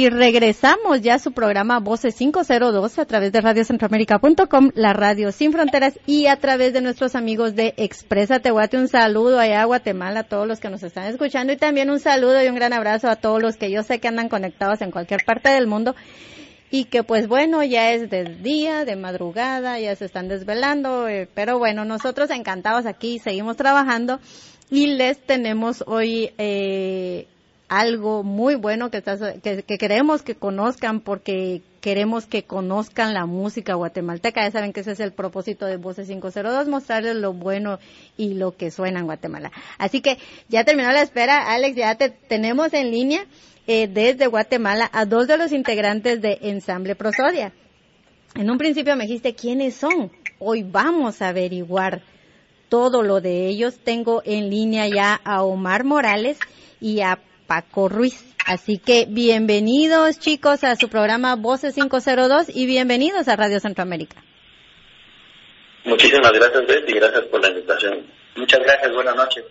Y regresamos ya a su programa Voces 502 a través de radiocentroamérica.com, la radio sin fronteras y a través de nuestros amigos de Expresa Tehuate. Un saludo allá a Guatemala a todos los que nos están escuchando y también un saludo y un gran abrazo a todos los que yo sé que andan conectados en cualquier parte del mundo y que pues bueno, ya es de día, de madrugada, ya se están desvelando, eh, pero bueno, nosotros encantados aquí, seguimos trabajando y les tenemos hoy eh, algo muy bueno que, que, queremos que conozcan porque queremos que conozcan la música guatemalteca. Ya saben que ese es el propósito de Voces 502, mostrarles lo bueno y lo que suena en Guatemala. Así que ya terminó la espera, Alex, ya te tenemos en línea eh, desde Guatemala a dos de los integrantes de Ensamble Prosodia. En un principio me dijiste quiénes son. Hoy vamos a averiguar todo lo de ellos. Tengo en línea ya a Omar Morales y a Paco Ruiz. Así que bienvenidos chicos a su programa Voces 502 y bienvenidos a Radio Centroamérica. Muchísimas gracias, Beth, y gracias por la invitación. Muchas gracias, buenas noches.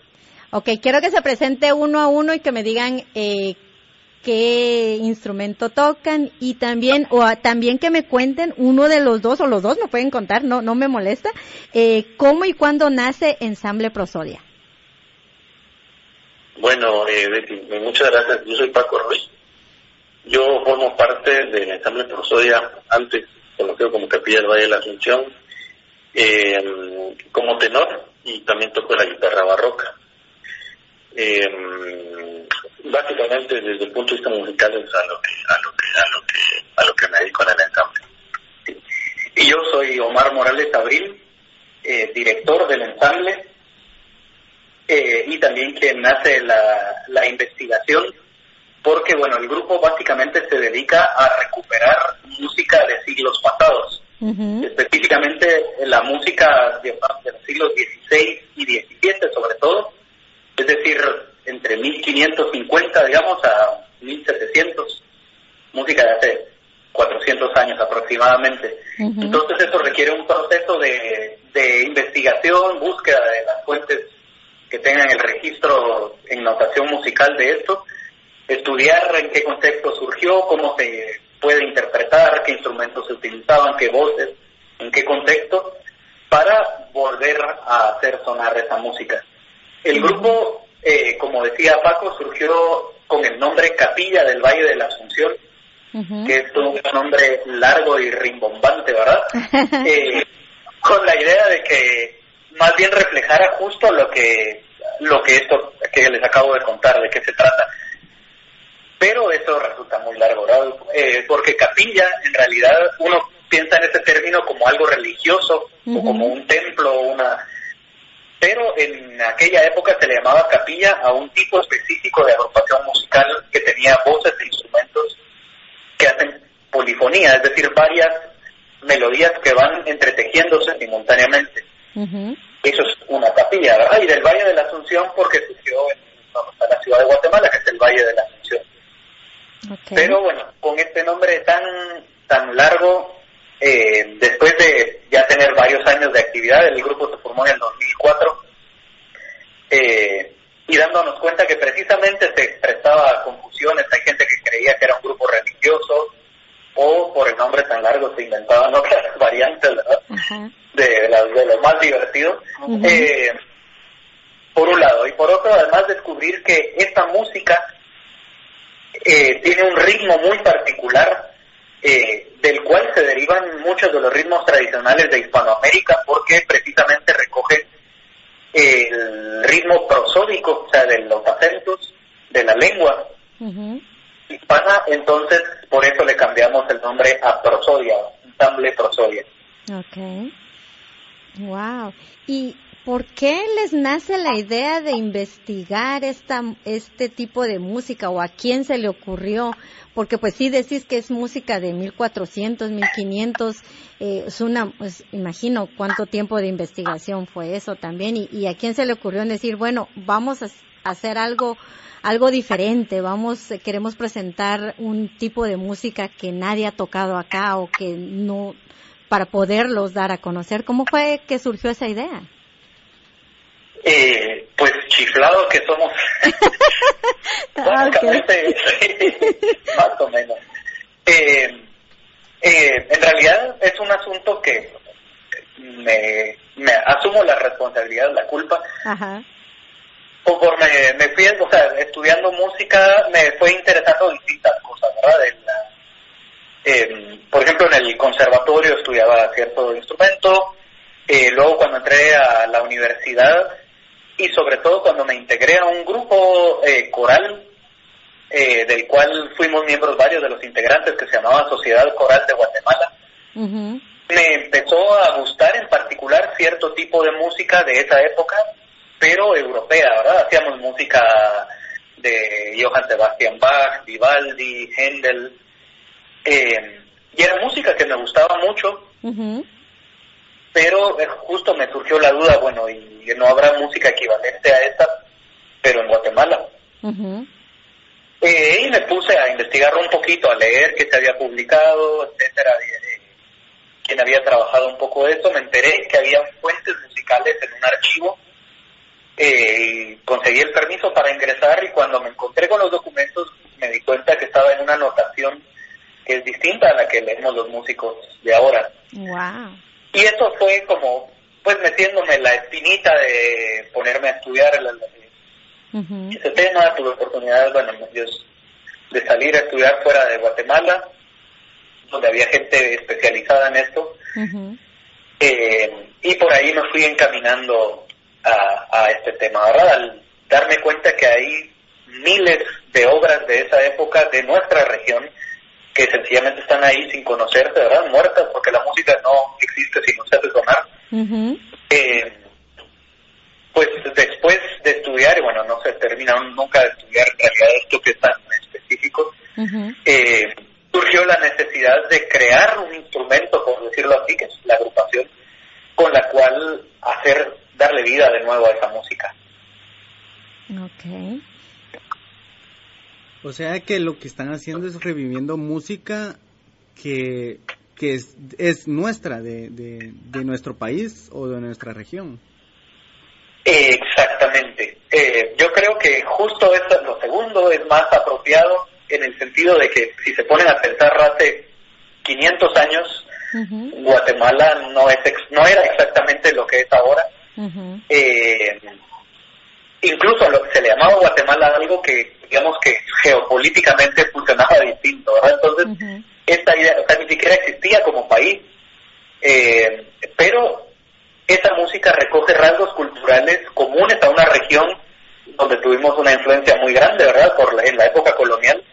Ok, quiero que se presente uno a uno y que me digan eh, qué instrumento tocan y también o también que me cuenten uno de los dos o los dos me pueden contar, no no me molesta, eh, cómo y cuándo nace Ensamble Prosodia. Bueno, eh, Betty, muchas gracias. Yo soy Paco Ruiz. Yo formo parte del ensamble Prosodia, antes conocido como Capilla del Valle de la Asunción, eh, como tenor y también toco la guitarra barroca. Eh, básicamente desde el punto de vista musical es a lo que a lo que a lo que a lo que me dedico en el ensamble. Y yo soy Omar Morales Abril, eh, director del ensamble eh, y también quien hace la, la investigación, porque bueno, el grupo básicamente se dedica a recuperar música de siglos pasados, específicamente la música de, los siglos XVI y XVII sobre todo, es decir, entre 1550, digamos, a 1700, música de hace 400 años aproximadamente. Entonces eso requiere un proceso de, de investigación, búsqueda de las fuentes que tengan el registro en notación musical de esto, estudiar en qué contexto surgió, cómo se puede interpretar, qué instrumentos se utilizaban, qué voces, en qué contexto, para volver a hacer sonar esa música. El grupo, eh, como decía Paco, surgió con el nombre Capilla del Valle de la Asunción, que es un nombre largo y rimbombante, ¿verdad? Eh, con la idea de que más bien reflejara justo lo que lo que esto que les acabo de contar de qué se trata pero eso resulta muy largo. Eh, porque capilla en realidad uno piensa en ese término como algo religioso o como un templo una pero en aquella época se le llamaba capilla a un tipo específico de agrupación musical que tenía voces e instrumentos que hacen polifonía, es decir, varias melodías que van entretejiéndose simultáneamente. Eso es una capilla, ¿verdad? Y del Valle de la Asunción porque surgió en la ciudad de Guatemala, que es el Valle de la Asunción. Pero bueno, con este nombre tan, tan largo, eh, después de ya tener varios años de actividad, el grupo se formó en el 2004, eh, y dándonos cuenta que precisamente se expresaba confusiones, hay gente que creía que era un grupo religioso, o por el nombre tan largo se inventaban otras variantes, ¿verdad? De, de, lo más divertido. eh, por un lado. Y por otro, además descubrir que esta música eh, tiene un ritmo muy particular eh, del cual se derivan muchos de los ritmos tradicionales de Hispanoamérica porque precisamente recoge el ritmo prosódico, o sea, de los acentos de la lengua hispana, entonces por eso le cambiamos el nombre a Prosodia, ensamble Prosodia. Ok. Wow. ¿Y por qué les nace la idea de investigar esta, este tipo de música o a quién se le ocurrió? Porque pues sí decís que es música de 1400, 1500, eh, es una, pues imagino cuánto tiempo de investigación fue eso también y, y a quién se le ocurrió decir, bueno, vamos a hacer algo algo diferente, vamos, queremos presentar un tipo de música que nadie ha tocado acá o que no, para poderlos dar a conocer. ¿Cómo fue que surgió esa idea? Eh, pues chiflados que somos. Básicamente, más o menos. Eh, eh, en realidad es un asunto que me, me asumo la responsabilidad, la culpa. Ajá. Conforme me fui, o sea, estudiando música, me fue interesando distintas cosas, ¿verdad? por ejemplo, en el conservatorio estudiaba cierto instrumento, eh, luego cuando entré a la universidad y sobre todo cuando me integré a un grupo eh, coral, eh, del cual fuimos miembros varios de los integrantes que se llamaba Sociedad Coral de Guatemala, me empezó a gustar en particular cierto tipo de música de esa época, pero europea, ¿verdad? Hacíamos música de Johann Sebastian Bach, Vivaldi, Händel, eh, y era música que me gustaba mucho, pero justo me surgió la duda, bueno, y no habrá música equivalente a esta, pero en Guatemala. Eh, y me puse a investigar un poquito, a leer qué se había publicado, etcétera, quien había trabajado un poco de esto, me enteré que había fuentes musicales en un archivo, eh, conseguí el permiso para ingresar y cuando me encontré con los documentos me di cuenta que estaba en una anotación que es distinta a la que leemos los músicos de ahora. Y eso fue como, pues metiéndome la espinita de ponerme a estudiar ese tema, tuve oportunidad, bueno, de salir a estudiar fuera de Guatemala, donde había gente especializada en esto. Eh, y por ahí me fui encaminando a, este tema, ¿verdad? Al darme cuenta que hay miles de obras de esa época de nuestra región que sencillamente están ahí sin conocerse, ¿verdad? Muertas, porque la música no existe si no se hace sonar. Eh, pues después de estudiar, y bueno, no se termina nunca de estudiar en realidad esto que es tan específico, eh, surgió la necesidad de crear un instrumento, por decirlo así, que es la agrupación, con la cual hacer, darle vida de nuevo a esa música. Ok. O sea que lo que están haciendo es reviviendo música que, que es, es nuestra, de, de, nuestro país o de nuestra región. Exactamente. Eh, yo creo que justo eso, lo segundo es más apropiado en el sentido de que si se ponen a pensar hace 500 años, Guatemala no, es no era exactamente lo que es ahora. Eh, incluso lo que se le llamaba Guatemala algo que, digamos que geopolíticamente funcionaba distinto, ¿verdad? Entonces, esta idea, o sea, ni siquiera existía como país, eh, pero esa música recoge rasgos culturales comunes a una región donde tuvimos una influencia muy grande, ¿verdad? Por en la época colonial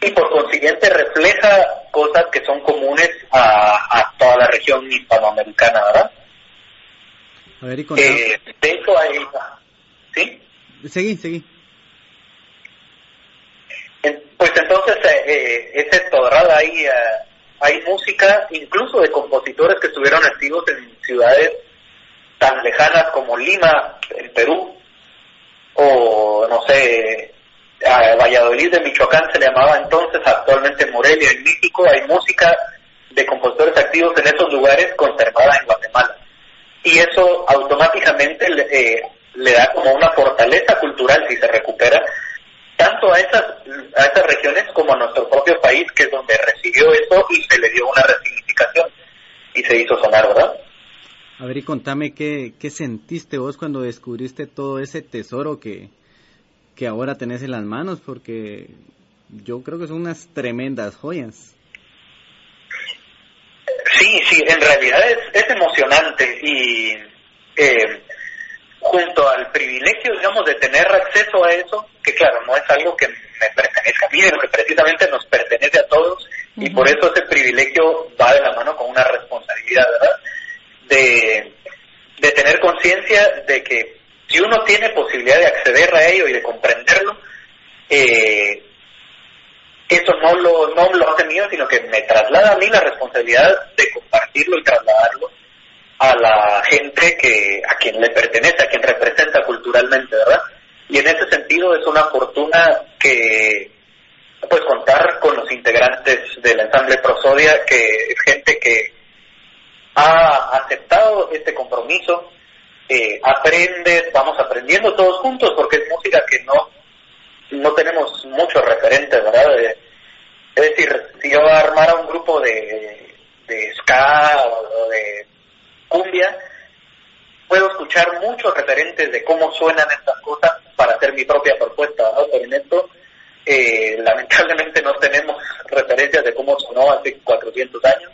y por consiguiente refleja cosas que son comunes a, toda la región hispanoamericana, ¿verdad? A ver, y eh, de hecho hay, ¿sí? Seguí, seguí. Pues entonces eh, eh, es esto, ¿verdad? Hay, eh, hay música incluso de compositores que estuvieron activos en ciudades tan lejanas como Lima, en Perú, o no sé, a Valladolid de Michoacán se le llamaba entonces, actualmente Morelia en México, hay música de compositores activos en esos lugares conservada en Guatemala. Y eso automáticamente le, eh, le da como una fortaleza cultural si se recupera, tanto a esas, a esas regiones como a nuestro propio país, que es donde recibió eso y se le dio una resignificación y se hizo sonar, ¿verdad? A ver, y contame qué, qué sentiste vos cuando descubriste todo ese tesoro que, que ahora tenés en las manos, porque yo creo que son unas tremendas joyas. Sí, sí, en realidad es, es emocionante y eh, junto al privilegio, digamos, de tener acceso a eso, que claro, no es algo que me pertenezca a mí, sino que precisamente nos pertenece a todos y por eso ese privilegio va de la mano con una responsabilidad, ¿verdad? De, de tener conciencia de que si uno tiene posibilidad de acceder a ello y de comprenderlo, eh, eso no lo, no lo hace mío, sino que me traslada a mí la responsabilidad de compartirlo y trasladarlo a la gente que a quien le pertenece, a quien representa culturalmente, ¿verdad? Y en ese sentido es una fortuna que pues contar con los integrantes del ensamble Prosodia, que es gente que ha aceptado este compromiso eh, aprendes, vamos aprendiendo todos juntos, porque es música que no, no tenemos muchos referentes, ¿verdad? es decir, si yo armara un grupo de, de ska o de cumbia, puedo escuchar muchos referentes de cómo suenan estas cosas para hacer mi propia propuesta, ¿no? Pero en esto, eh, lamentablemente no tenemos referencias de cómo sonó hace 400 años.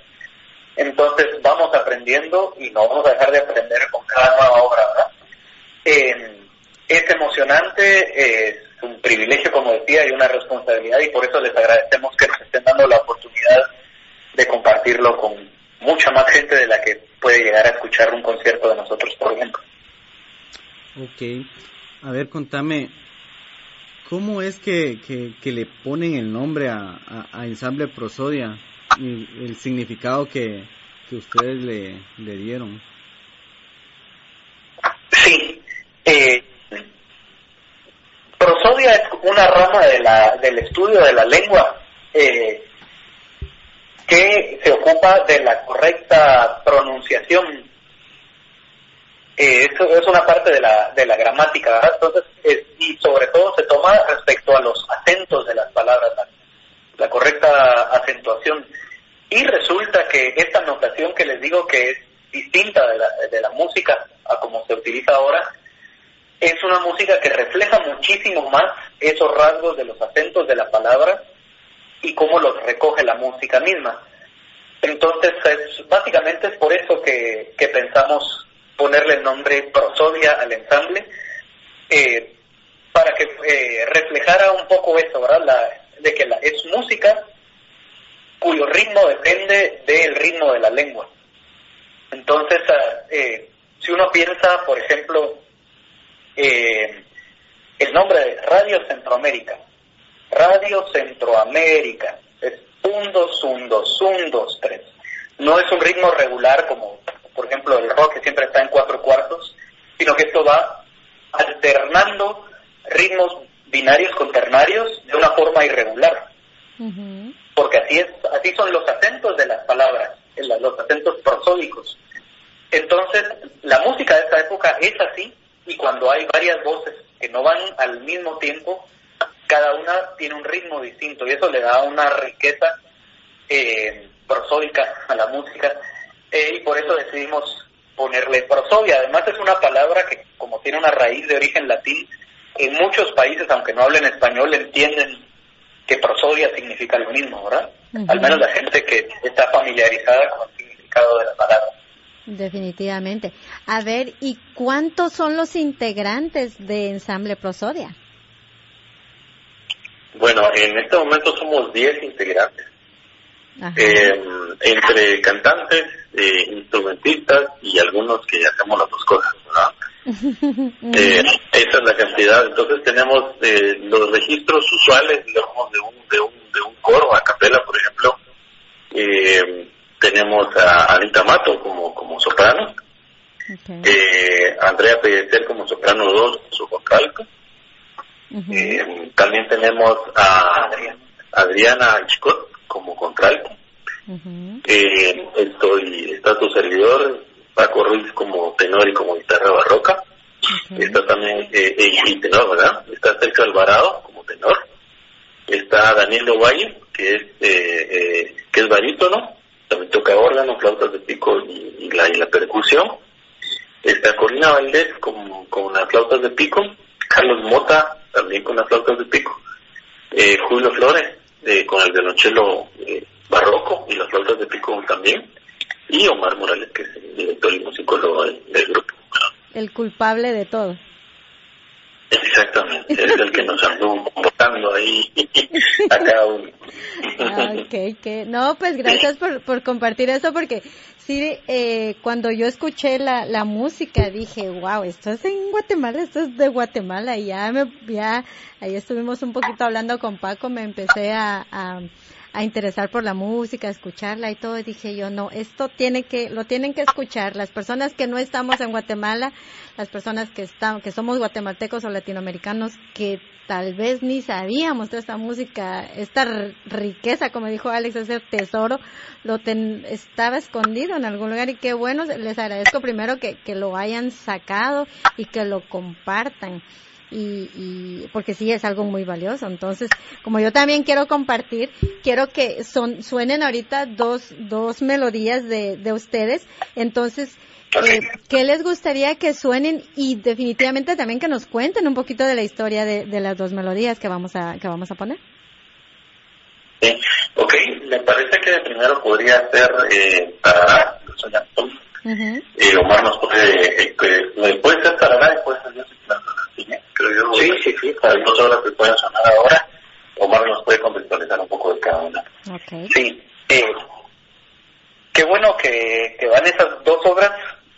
Entonces vamos aprendiendo y no vamos a dejar de aprender con cada nueva obra, ¿verdad? es emocionante, es un privilegio, como decía, y una responsabilidad, y por eso les agradecemos que nos estén dando la oportunidad de compartirlo con mucha más gente de la que puede llegar a escuchar un concierto de nosotros, por ejemplo. Ok. A ver, contame, ¿cómo es que, que, le ponen el nombre a, a, Ensamble Prosodia y el significado que, que ustedes le, le dieron? Sí. Eh, prosodia es una rama de la, del estudio de la lengua. Eh, que se ocupa de la correcta pronunciación. Eh, eso es una parte de la, de la gramática, ¿verdad? Entonces, y sobre todo se toma respecto a los acentos de las palabras, la, correcta acentuación. Y resulta que esta notación que les digo que es distinta de la, de la música a como se utiliza ahora, es una música que refleja muchísimo más esos rasgos de los acentos de la palabra y cómo los recoge la música misma. Entonces, es, básicamente es por eso que, pensamos ponerle el nombre Prosodia al ensamble, eh, para que eh, reflejara un poco eso, ¿verdad? De que es música cuyo ritmo depende del ritmo de la lengua. Entonces, ah, eh, si uno piensa, por ejemplo, el nombre de Radio Centroamérica, Radio Centroamérica. Es un, dos, un, dos, un, dos, tres. No es un ritmo regular como, por ejemplo, el rock que siempre está en cuatro cuartos, sino que esto va alternando ritmos binarios con ternarios de una forma irregular. Porque así es, así son los acentos de las palabras, los acentos prosódicos. Entonces, la música de esta época es así, y cuando hay varias voces que no van al mismo tiempo, cada una tiene un ritmo distinto y eso le da una riqueza eh, prosódica a la música eh, y por eso decidimos ponerle prosodia. Además es una palabra que como tiene una raíz de origen latín, en muchos países, aunque no hablen español, entienden que prosodia significa lo mismo, ¿verdad? Al menos la gente que está familiarizada con el significado de la palabra. Definitivamente. A ver, ¿y cuántos son los integrantes de Ensamble Prosodia? Bueno, en este momento somos 10 integrantes, eh, entre cantantes, eh, instrumentistas y algunos que hacemos las dos cosas. eh, esa es la cantidad. Entonces tenemos eh, los registros usuales, digamos, de un, de un, de un coro, a capela, por ejemplo. Eh, tenemos a Anita Mato como, como soprano, eh, Andrea Pellecer como soprano 2, su contralto, eh, también tenemos a Adriana Chicot como contralto. eh, estoy, está tu servidor, Paco Ruiz como tenor y como guitarra barroca. Está también, eh, y tenor, ¿verdad? Está Sergio Alvarado como tenor. Está Daniel Ovalle, que es, eh, eh, que es barítono. También toca órgano, flautas de pico y, la, y la percusión. Está Corina Valdés con, con las flautas de pico. Carlos Mota también con las flautas de pico. Eh, Julio Flores eh, con el violonchelo eh, barroco y las flautas de pico también. Y Omar Morales, que es el director y musicólogo del, grupo. El culpable de todo. Exactamente, es el que nos anduvo votando ahí a cada uno. Ah, okay, No, pues gracias por, por compartir eso, porque sí, eh, cuando yo escuché la, la música dije, wow, esto es en Guatemala, esto es de Guatemala, y ya, me, ya ahí estuvimos un poquito hablando con Paco, me empecé a, a interesar por la música, a escucharla y todo, dije yo, no, esto tiene que, lo tienen que escuchar. Las personas que no estamos en Guatemala, las personas que están, que somos guatemaltecos o latinoamericanos, que tal vez ni sabíamos de esta música, esta riqueza, como dijo Alex, ese tesoro, lo estaba escondido en algún lugar. Y qué bueno, les agradezco primero que, que lo hayan sacado y que lo compartan y, y porque sí es algo muy valioso. Entonces, como yo también quiero compartir, quiero que son, suenen ahorita dos, dos melodías de, de ustedes. Entonces, eh, ¿qué les gustaría que suenen? Y definitivamente también que nos cuenten un poquito de la historia de, de las dos melodías que vamos a, que vamos a poner. Sí. Ok, me parece que primero podría ser eh, soy eh, Omar nos puede, eh, puede ser Tarará y puede ser Dios y creo yo. Sí, sí, sí, para dos horas que pueden sonar ahora, Omar nos puede contextualizar un poco de cada una. Okay. Sí, eh, qué bueno que, que van esas dos obras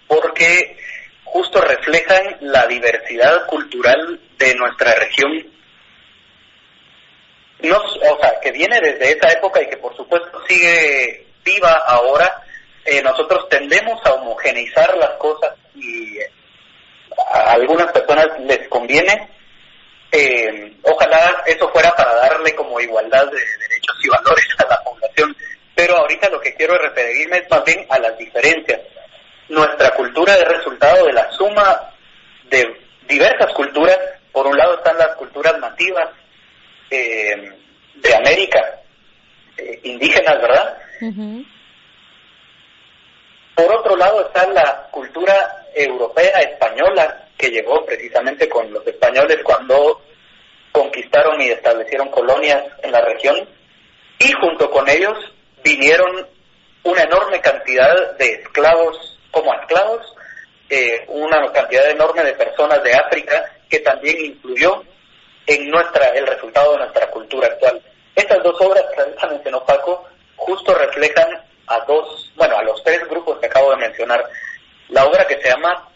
porque justo reflejan la diversidad cultural de nuestra región. No, o sea, que viene desde esa época y que por supuesto sigue viva ahora, eh, nosotros tendemos a homogeneizar las cosas y a algunas personas les conviene. Eh, ojalá eso fuera para darle como igualdad de derechos y valores a la población, pero ahorita lo que quiero referirme es más bien a las diferencias. Nuestra cultura es resultado de la suma de diversas culturas. Por un lado están las culturas nativas eh, de América, indígenas, ¿verdad? Por otro lado está la cultura europea española que llegó precisamente con los españoles cuando conquistaron y establecieron colonias en la región y junto con ellos vinieron una enorme cantidad de esclavos como esclavos, eh, una cantidad enorme de personas de África que también influyó en nuestra el resultado de nuestra cultura actual. Estas dos obras que mencionó Paco justo reflejan a dos, bueno, a los tres grupos que acabo de mencionar. La obra que se llama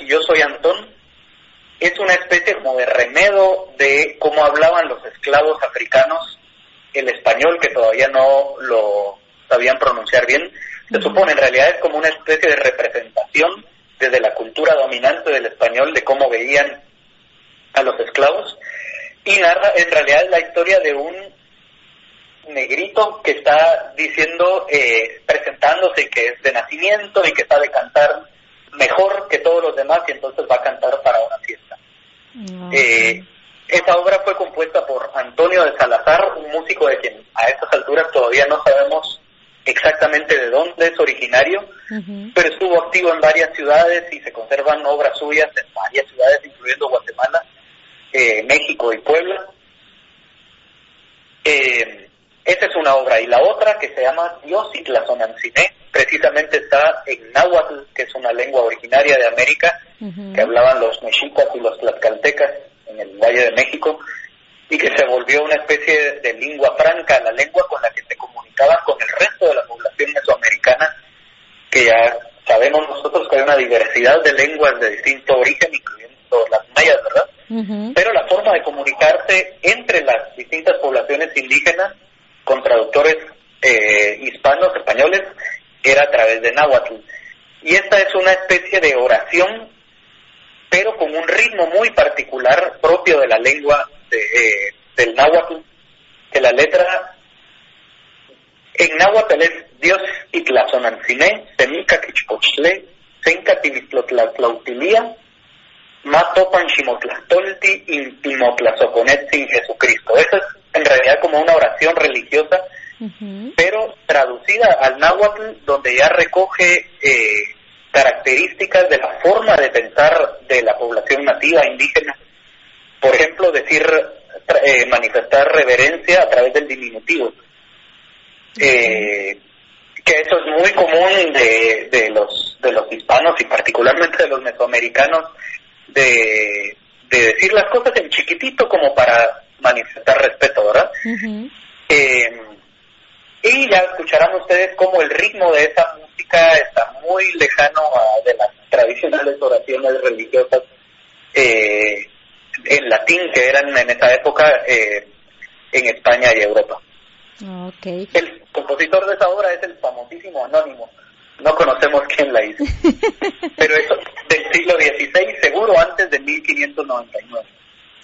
y Yo Soy Antón es una especie como de remedo de cómo hablaban los esclavos africanos el español, que todavía no lo sabían pronunciar bien. Se supone, en realidad es como una especie de representación desde la cultura dominante del español de cómo veían a los esclavos. Y narra, en realidad, la historia de un negrito que está diciendo, eh, presentándose que es de nacimiento y que sabe cantar mejor que todos los demás y entonces va a cantar para una fiesta. Eh, esa obra fue compuesta por Antonio de Salazar, un músico de quien a estas alturas todavía no sabemos exactamente de dónde es originario, pero estuvo activo en varias ciudades y se conservan obras suyas en varias ciudades, incluyendo Guatemala, eh, México y Puebla. Eh, esa es una obra. Y la otra, que se llama Dios y Tlazonanciné, precisamente está en náhuatl, que es una lengua originaria de América, que hablaban los mexicas y los tlaxcaltecas en el Valle de México, y que se volvió una especie de, lengua franca, la lengua con la que se comunicaban con el resto de la población mesoamericana, que ya sabemos nosotros que hay una diversidad de lenguas de distinto origen, incluyendo las mayas, ¿verdad? Pero la forma de comunicarse entre las distintas poblaciones indígenas con traductores eh, hispanos, españoles, era a través de náhuatl. Y esta es una especie de oración, pero con un ritmo muy particular propio de la lengua de, eh, del náhuatl, que la letra en náhuatl es Dios itlazonancine, semica quichpochle, senca timitlotlatlautilia, matopan ximotlastolti, sin Jesucristo. Esa es en realidad como una oración religiosa, pero traducida al náhuatl, donde ya recoge eh, características de la forma de pensar de la población nativa indígena. Por ejemplo, decir, eh, manifestar reverencia a través del diminutivo. Eh, que eso es muy común de, de los de los hispanos y particularmente de los mesoamericanos de, de decir las cosas en chiquitito como para manifestar respeto, ¿verdad? Eh, y ya escucharán ustedes cómo el ritmo de esa música está muy lejano a de las tradicionales oraciones religiosas eh, en latín que eran en esa época eh, en España y Europa. Okay. El compositor de esa obra es el famosísimo Anónimo. No conocemos quién la hizo. Pero eso del siglo XVI, seguro antes de 1599.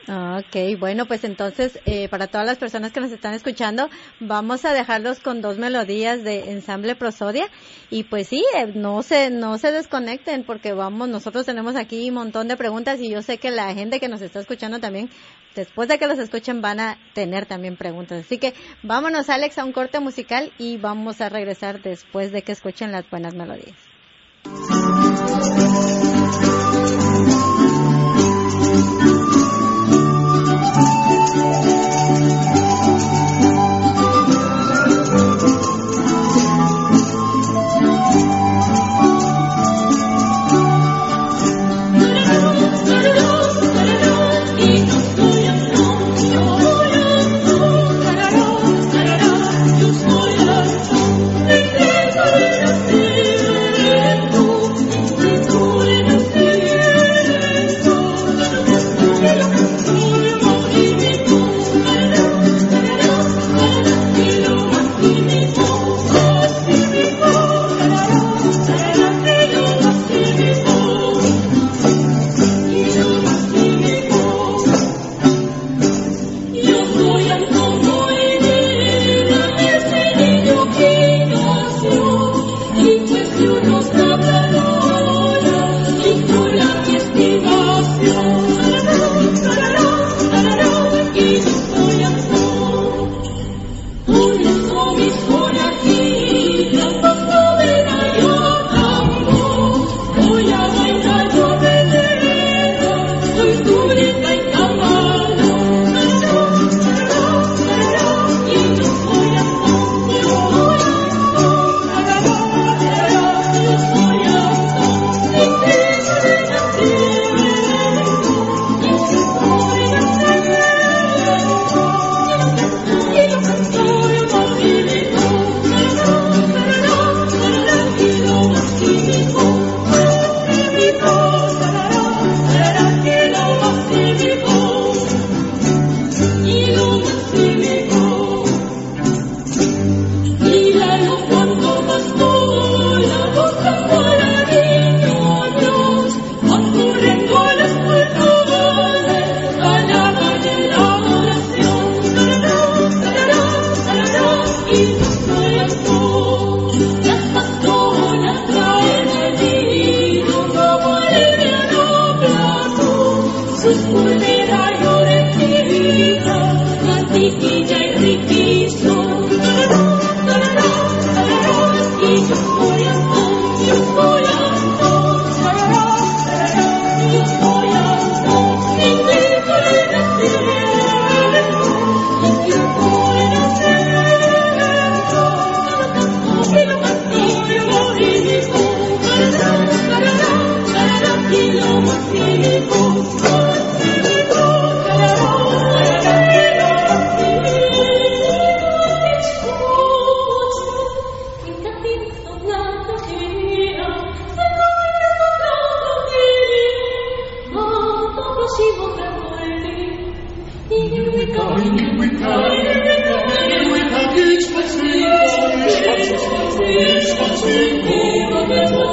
Ok, bueno, pues entonces eh, para todas las personas que nos están escuchando, vamos a dejarlos con dos melodías de ensamble prosodia y pues sí, eh, no se no se desconecten porque vamos, nosotros tenemos aquí un montón de preguntas y yo sé que la gente que nos está escuchando también, después de que los escuchen van a tener también preguntas. Así que vámonos Alex a un corte musical y vamos a regresar después de que escuchen las buenas melodías.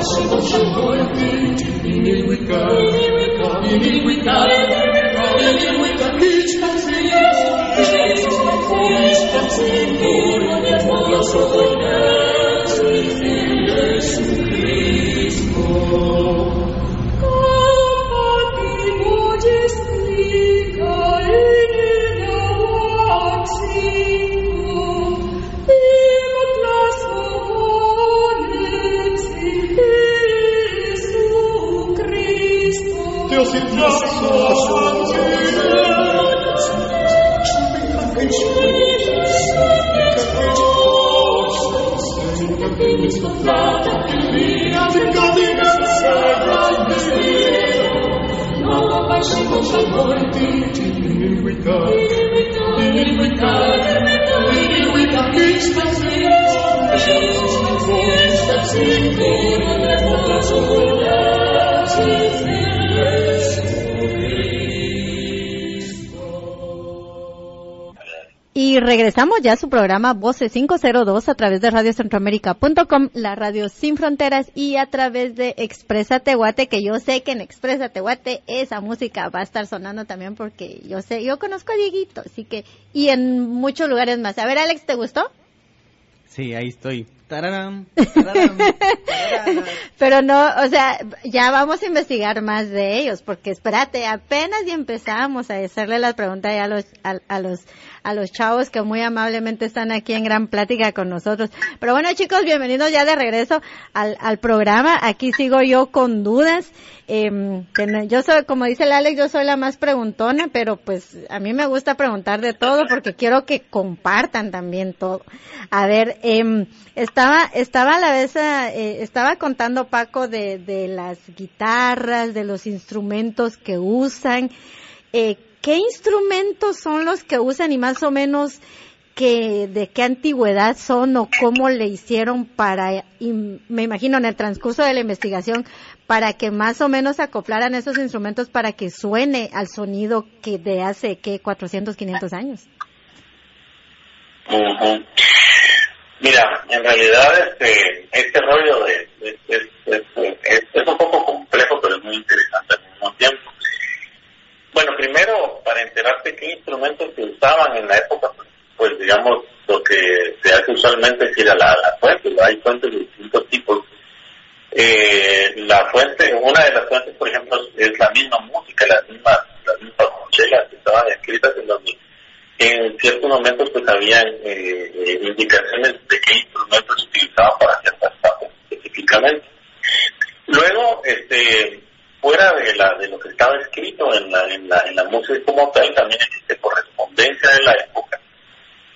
Sinon je volti, iniguica, iniguica, iniguica, iniguica, Each passeer, each passeer, each passeer, ogni buona sua voce, Gesù Cristo. Y regresamos ya a su programa Voces 502 a través de radiocentroamérica.com, la radio sin fronteras y a través de Expresa Tehuate, que yo sé que en Expresa Tehuate esa música va a estar sonando también porque yo sé, yo conozco a Dieguito, así que, y en muchos lugares más. A ver, Alex, ¿te gustó? Sí, ahí estoy. Pero no, o sea, ya vamos a investigar más de ellos, porque espérate, apenas y empezamos a hacerle las preguntas a los, a, los, a los chavos que muy amablemente están aquí en gran plática con nosotros. Pero bueno, chicos, bienvenidos ya de regreso al, al programa. Aquí sigo yo con dudas. Eh, yo soy, como dice el Alex, yo soy la más preguntona, pero pues a mí me gusta preguntar de todo porque quiero que compartan también todo. A ver, eh, estaba, estaba a la vez, eh, estaba contando Paco de, de las guitarras, de los instrumentos que usan. Eh, ¿Qué instrumentos son los que usan y más o menos que, de qué antigüedad son o cómo le hicieron para, me imagino en el transcurso de la investigación, para que más o menos acoplaran esos instrumentos para que suene al sonido que de hace, ¿qué? 400, 500 años. Mira, en realidad este, este rollo de, es, un poco complejo, pero es muy interesante al mismo tiempo. Bueno, primero, para enterarte qué instrumentos se usaban en la época, pues digamos, lo que se hace usualmente es ir a la, fuente, hay fuentes de distintos tipos. Eh, la fuente, una de las fuentes, por ejemplo, es la misma música, las mismas, las mismas que estaban escritas en donde en ciertos momentos pues habían eh, eh, indicaciones de qué instrumentos se utilizaban para ciertas partes específicamente. Luego, este, fuera de la de lo que estaba escrito en la, en la, en la música como tal, también existe correspondencia de la época,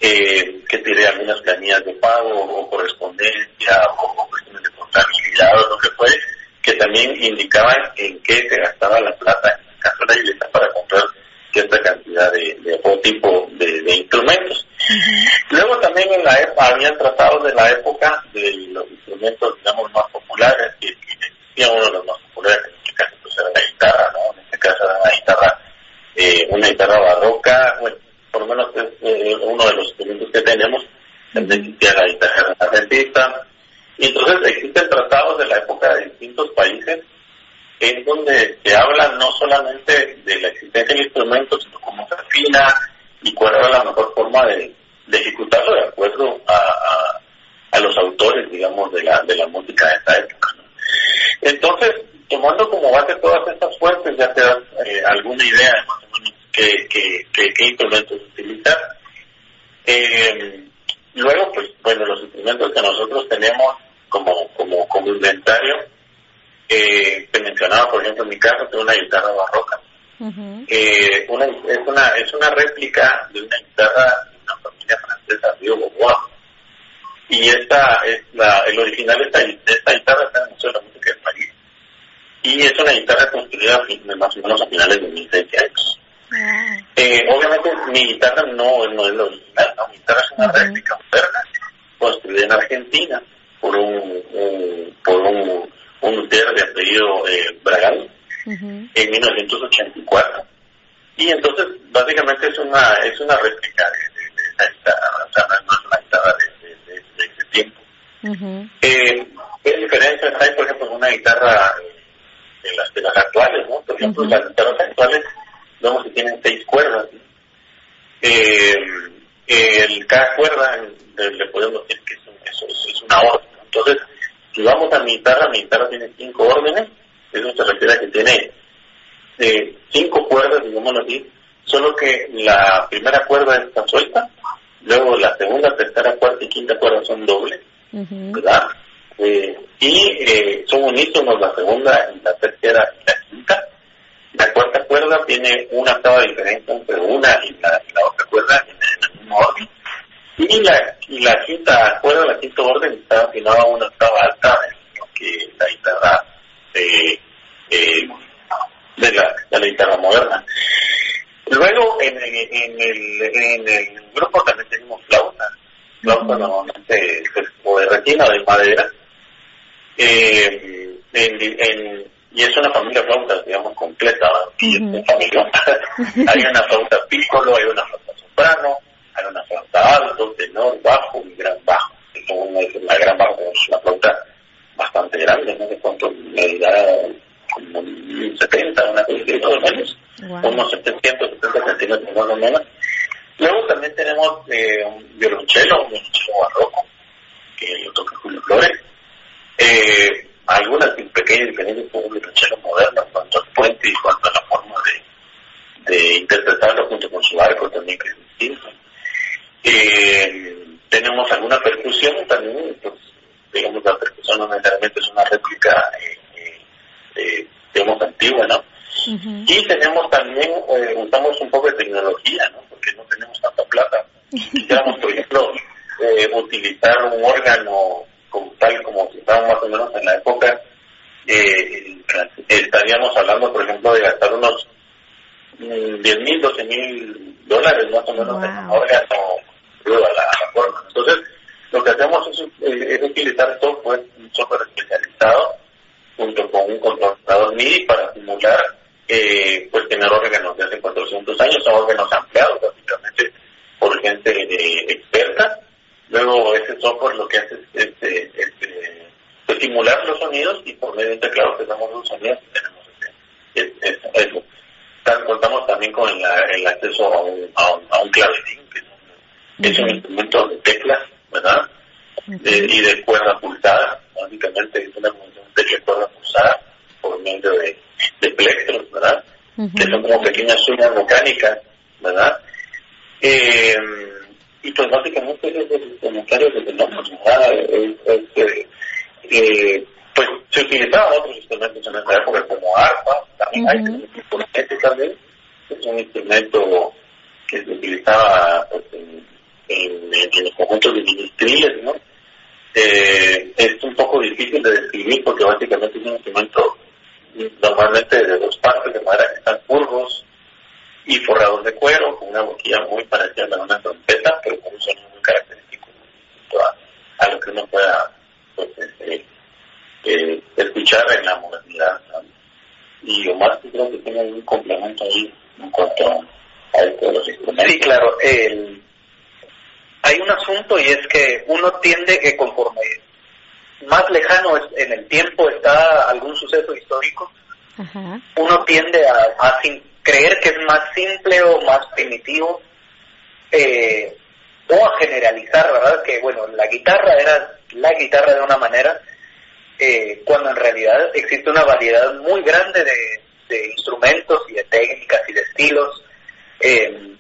eh, que tiene algunas planillas de pago o correspondencia o, cuestiones de contabilidad o lo que fue, que también indicaban en qué se gastaba la plata, en el caso de la iglesia, para comprar cierta cantidad de, de tipo de, instrumentos. Luego también en la época, habían tratado de la época de los instrumentos, digamos, más populares, que, existía uno de los más populares, era la guitarra, ¿no? En este caso era una guitarra, eh, una guitarra barroca, bueno, por lo menos es eh, uno de los instrumentos que tenemos, donde existía la guitarra renacentista. Y entonces existen tratados de la época de distintos países en donde se habla no solamente de la existencia del instrumento, sino cómo se afina y cuál era la mejor forma de, ejecutarlo de acuerdo a, a, los autores, digamos, de la, de la música de esta época. Entonces, tomando como base todas estas fuentes, ya te das eh, alguna idea de más o menos qué, qué, qué, instrumentos utilizar. Eh, luego, pues, bueno, los instrumentos que nosotros tenemos como, como, como inventario, eh, te mencionaba, por ejemplo, en mi caso, tengo una guitarra barroca. eh, una, es, una, es una réplica de una guitarra de una familia francesa, Río Beauvoir. Y esta es la, el original de esta, esta guitarra está en el Museo de la Música de París. Y es una guitarra construida más o menos a finales de 1600. Ah. Eh, obviamente mi guitarra no, no es la original, ¿no? mi guitarra es una réplica moderna construida en Argentina por un, un por un un de apellido eh, Bragal en 1984. Y entonces, básicamente es una es una réplica de, esa guitarra, o sea, no es una guitarra de, eh, ¿Qué diferencias hay, por ejemplo, con una guitarra eh, de, las, de las actuales? ¿no? Por ejemplo, las guitarras actuales vemos que tienen seis cuerdas. Eh, el, cada cuerda le podemos decir que es, un, es, es una orden. Entonces, si vamos a mi guitarra, mi guitarra tiene cinco órdenes, eso se refiere a que tiene eh, cinco cuerdas, digámoslo así, solo que la primera cuerda está suelta, luego la segunda, tercera, cuarta y quinta cuerda son dobles, ¿verdad? Eh, y eh, son unísonos la segunda, la tercera y la quinta, La cuarta cuerda tiene una octava diferencia entre una y la, otra cuerda en el mismo orden. Y la, y la quinta cuerda, la quinta orden, está afinada a una octava alta lo que la guitarra de, de, la, de la guitarra moderna. Luego, en, en, el, en el grupo también tenemos flauta, flauta normalmente o de resina o de madera. Eh, en, y es una familia flauta, digamos, completa, y es familia. hay una flauta piccolo, hay una flauta soprano, hay una flauta alto, tenor, bajo y gran bajo. La gran bajo es una flauta bastante grande, no sé cuánto medirá, como 70, una cosa de todos menos, unos 770 centímetros más o menos. Luego también tenemos eh, un violonchelo, un violonchelo barroco, que lo toca Julio Flores. Eh, algunas pequeñas diferencias con un violonchelo moderno en cuanto al puente y cuanto a la forma de, de interpretarlo junto con su arco también que es distinto. Eh, tenemos alguna percusión también, pues, digamos la percusión no necesariamente es una réplica digamos antigua, ¿no? Y tenemos también, usamos un poco de tecnología, ¿no? Porque no tenemos tanta plata. Quisiéramos, por ejemplo, utilizar un órgano como tal como si estábamos más o menos en la época, eh, estaríamos hablando, por ejemplo, de gastar unos 10 mil, 12 mil dólares más o menos en un órgano a la, forma. Entonces, lo que hacemos es, eh, es utilizar software, un software especializado, junto con un controlador MIDI para simular eh, pues tener órganos de hace 400 años, son órganos ampliados básicamente por gente eh, experta Luego ese software lo que hace es este, este, estimular los sonidos y por medio de un teclado que damos los sonidos tenemos ese, eso. Contamos también con el acceso a un, a un, clavetín, que es un, instrumento de teclas, ¿verdad? y de cuerda pulsada, básicamente es una función de cuerda pulsada por medio de, de plectros, ¿verdad? Que son como pequeñas sumas mecánicas, ¿verdad? Eh, y pues básicamente es el comentario que tenemos, este, eh, pues se utilizaban otros instrumentos en esa época como arpa, también hay un instrumento también, es un instrumento que se utilizaba pues, en, en, los conjuntos de ministriles, ¿no? Eh, es un poco difícil de describir porque básicamente es un instrumento normalmente de dos partes de madera que están curvos, y forrados de cuero, con una boquilla muy parecida a una trompeta, pero con un sonido muy característico a, lo que uno pueda pues, este, eh, escuchar en la modernidad. Y lo más que creo que tiene un complemento ahí en cuanto a, de los instrumentos. Sí, claro. Hay un asunto y es que uno tiende que conforme más lejano en el tiempo está algún suceso histórico, uno tiende a, a, creer que es más simple o más primitivo eh, o a generalizar, ¿verdad? Que bueno, la guitarra era la guitarra de una manera, eh, cuando en realidad existe una variedad muy grande de, instrumentos y de técnicas y de estilos, eh,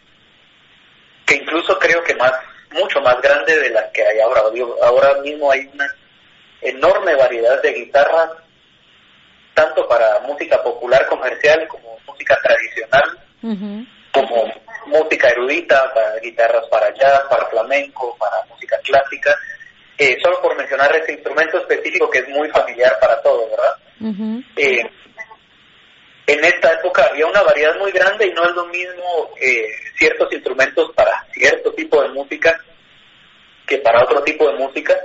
que incluso creo que más mucho más grande de las que hay ahora. ahora mismo hay una enorme variedad de guitarras, tanto para música popular comercial como música tradicional, como música erudita, para guitarras para jazz, para flamenco, para música clásica, eh, solo por mencionar ese instrumento específico que es muy familiar para todos, ¿verdad? Eh, en esta época había una variedad muy grande y no es lo mismo eh, ciertos instrumentos para cierto tipo de música que para otro tipo de música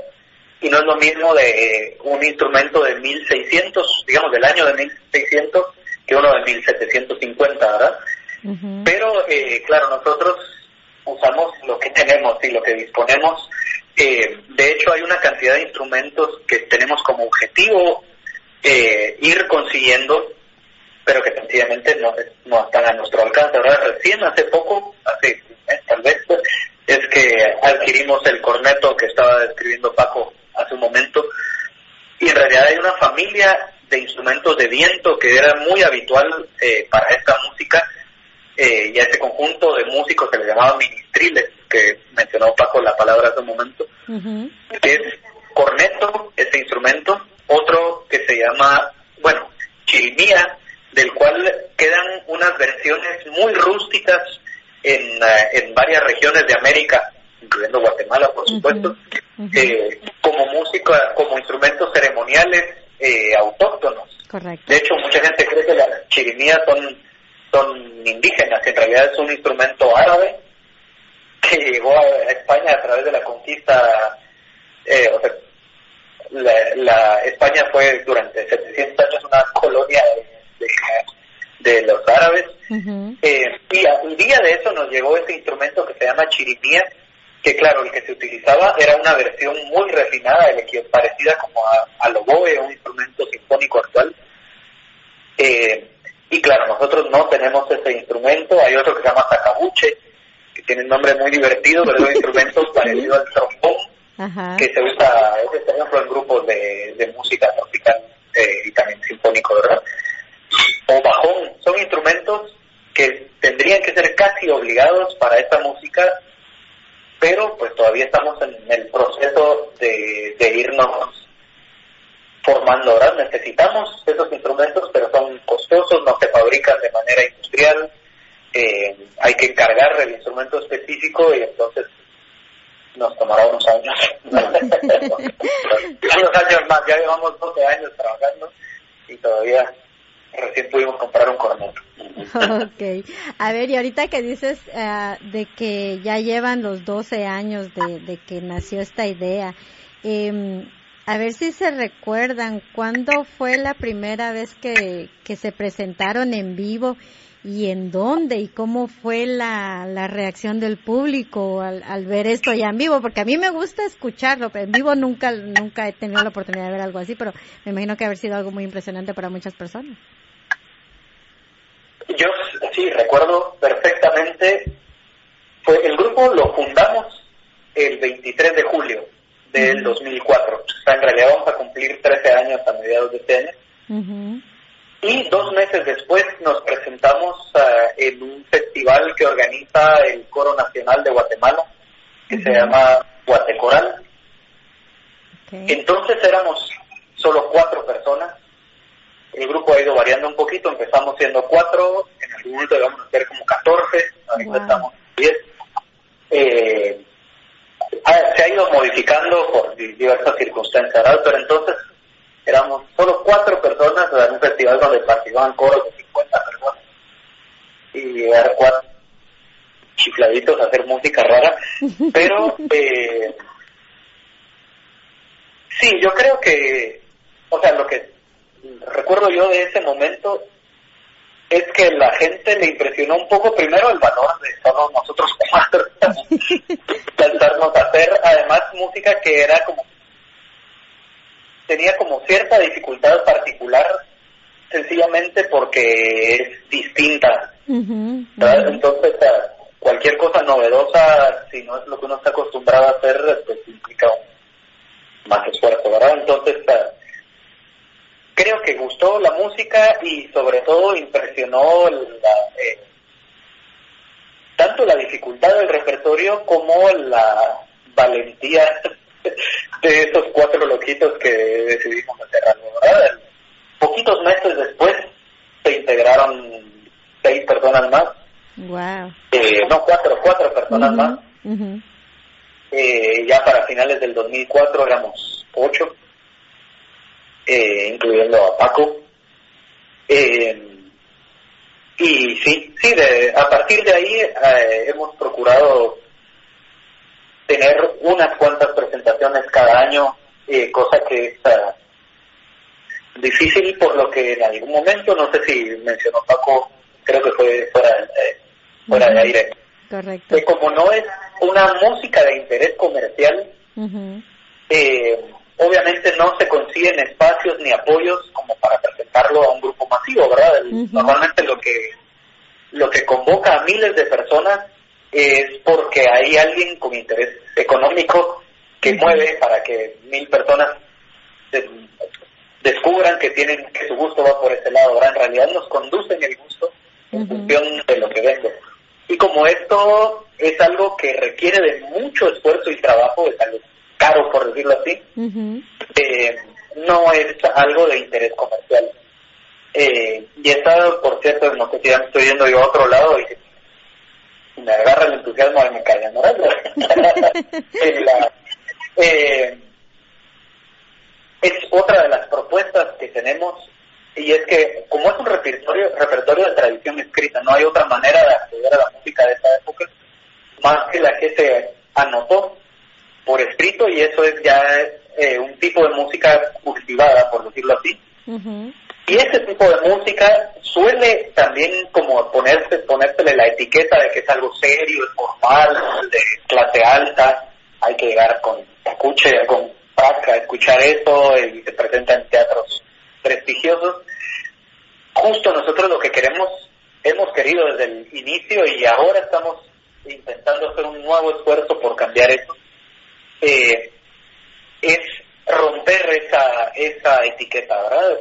y no es lo mismo de un instrumento de 1600, digamos del año de 1600 que uno de 1750, ¿verdad? Pero, eh, claro, nosotros usamos lo que tenemos y lo que disponemos. Eh, de hecho, hay una cantidad de instrumentos que tenemos como objetivo eh, ir consiguiendo, pero que sencillamente no, no están a nuestro alcance. ¿verdad? Recién hace poco, hace tal vez, es que adquirimos el corneto que estaba describiendo Paco hace un momento. Y en realidad hay una familia de instrumentos de viento que era muy habitual eh, para esta música eh, y a este conjunto de músicos se le llamaba ministriles, que mencionó Paco la palabra hace un momento, que es corneto, este instrumento, otro que se llama, bueno, chirimía, del cual quedan unas versiones muy rústicas en, eh, en varias regiones de América, incluyendo Guatemala, por supuesto, eh, como música, como instrumentos ceremoniales eh, autóctonos. De hecho, mucha gente cree que las chirimías son, son indígenas, en realidad es un instrumento árabe que llegó a España a través de la conquista, o sea, la, España fue durante 700 años una colonia de, los árabes. Eh, y un día de eso nos llegó ese instrumento que se llama chirimía, que claro, el que se utilizaba era una versión muy refinada, el parecida como a, al oboe, un instrumento sinfónico actual. Eh, y claro, nosotros no tenemos ese instrumento, hay otro que se llama sacabuche, que tiene un nombre muy divertido, pero es un instrumento parecido al trombón, que se usa, por ejemplo, en grupos de, música tropical eh, y también sinfónico, ¿verdad? O bajón, son instrumentos que tendrían que ser casi obligados para esta música, pero pues todavía estamos en el proceso de, irnos formando, ¿verdad? Necesitamos esos instrumentos, pero son costosos, no se fabrican de manera industrial, eh, hay que encargar el instrumento específico y entonces nos tomará unos años. unos años más, ya llevamos 12 años trabajando y todavía recién pudimos comprar un corneto. ok. A ver, y ahorita que dices uh, de que ya llevan los 12 años de, que nació esta idea, eh, a ver si se recuerdan cuándo fue la primera vez que, que se presentaron en vivo y en dónde y cómo fue la, la reacción del público al, al, ver esto ya en vivo, porque a mí me gusta escucharlo, pero en vivo nunca, nunca he tenido la oportunidad de ver algo así, pero me imagino que haber sido algo muy impresionante para muchas personas. Yo sí, recuerdo perfectamente, fue el grupo lo fundamos el 23 de julio del 2004, o sea, en realidad vamos a cumplir 13 años a mediados de este año. Y dos meses después nos presentamos uh, en un festival que organiza el Coro Nacional de Guatemala, que se llama Guatecoral. Entonces éramos solo cuatro personas. El grupo ha ido variando un poquito, empezamos siendo cuatro, en algún momento íbamos a ser como catorce, ahorita estamos diez. Eh, se ha ido modificando por diversas circunstancias, pero entonces éramos solo cuatro personas en un festival donde participaban coros de 50 personas. Y llegar cuatro chifladitos a hacer música rara, pero eh, sí, yo creo que, o sea, lo que recuerdo yo de ese momento es que la gente le impresionó un poco primero el valor de todos nosotros cuatro, lanzarnos a hacer además música que era como tenía como cierta dificultad particular sencillamente porque es distinta. Entonces, cualquier cosa novedosa, si no es lo que uno está acostumbrado a hacer, pues implica más esfuerzo, ¿verdad? Entonces, creo que gustó la música y sobre todo impresionó la, eh, tanto la dificultad del repertorio como la valentía de esos cuatro loquitos que decidimos hacer algo, Poquitos meses después se integraron seis personas más. Wow. Eh, no, cuatro, cuatro personas más. Eh, ya para finales del 2004 éramos ocho, eh, incluyendo a Paco. y sí, sí, de, a partir de ahí hemos procurado tener unas cuantas presentaciones cada año, eh, cosa que es ah, difícil por lo que en algún momento, no sé si mencionó Paco, creo que fue fuera, eh, fuera de aire. Correcto. Que como no es una música de interés comercial, eh, obviamente no se consiguen espacios ni apoyos como para presentarlo a un grupo masivo, ¿verdad? Normalmente lo que lo que convoca a miles de personas es porque hay alguien con interés económico que mueve para que mil personas descubran que tienen que su gusto va por ese lado. Ahora en realidad nos conducen el gusto en función de lo que vende. Y como esto es algo que requiere de mucho esfuerzo y trabajo, es algo caro por decirlo así, eh, no es algo de interés comercial. Eh, y esta, por cierto, no sé si ya me estoy yendo yo a otro lado y me agarra el entusiasmo de me calla, ¿no? eh, es otra de las propuestas que tenemos y es que como es un repertorio, repertorio de tradición escrita, no hay otra manera de acceder a la música de esa época más que la que se anotó por escrito y eso es ya eh, un tipo de música cultivada, por decirlo así. Y ese tipo de música suele también como ponerse, ponérsele la etiqueta de que es algo serio, es formal, de clase alta, hay que llegar con tacuche, con paca, escuchar eso y se presenta en teatros prestigiosos. Justo nosotros lo que queremos, hemos querido desde el inicio y ahora estamos intentando hacer un nuevo esfuerzo por cambiar eso, eh, es romper esa, esa etiqueta, ¿verdad?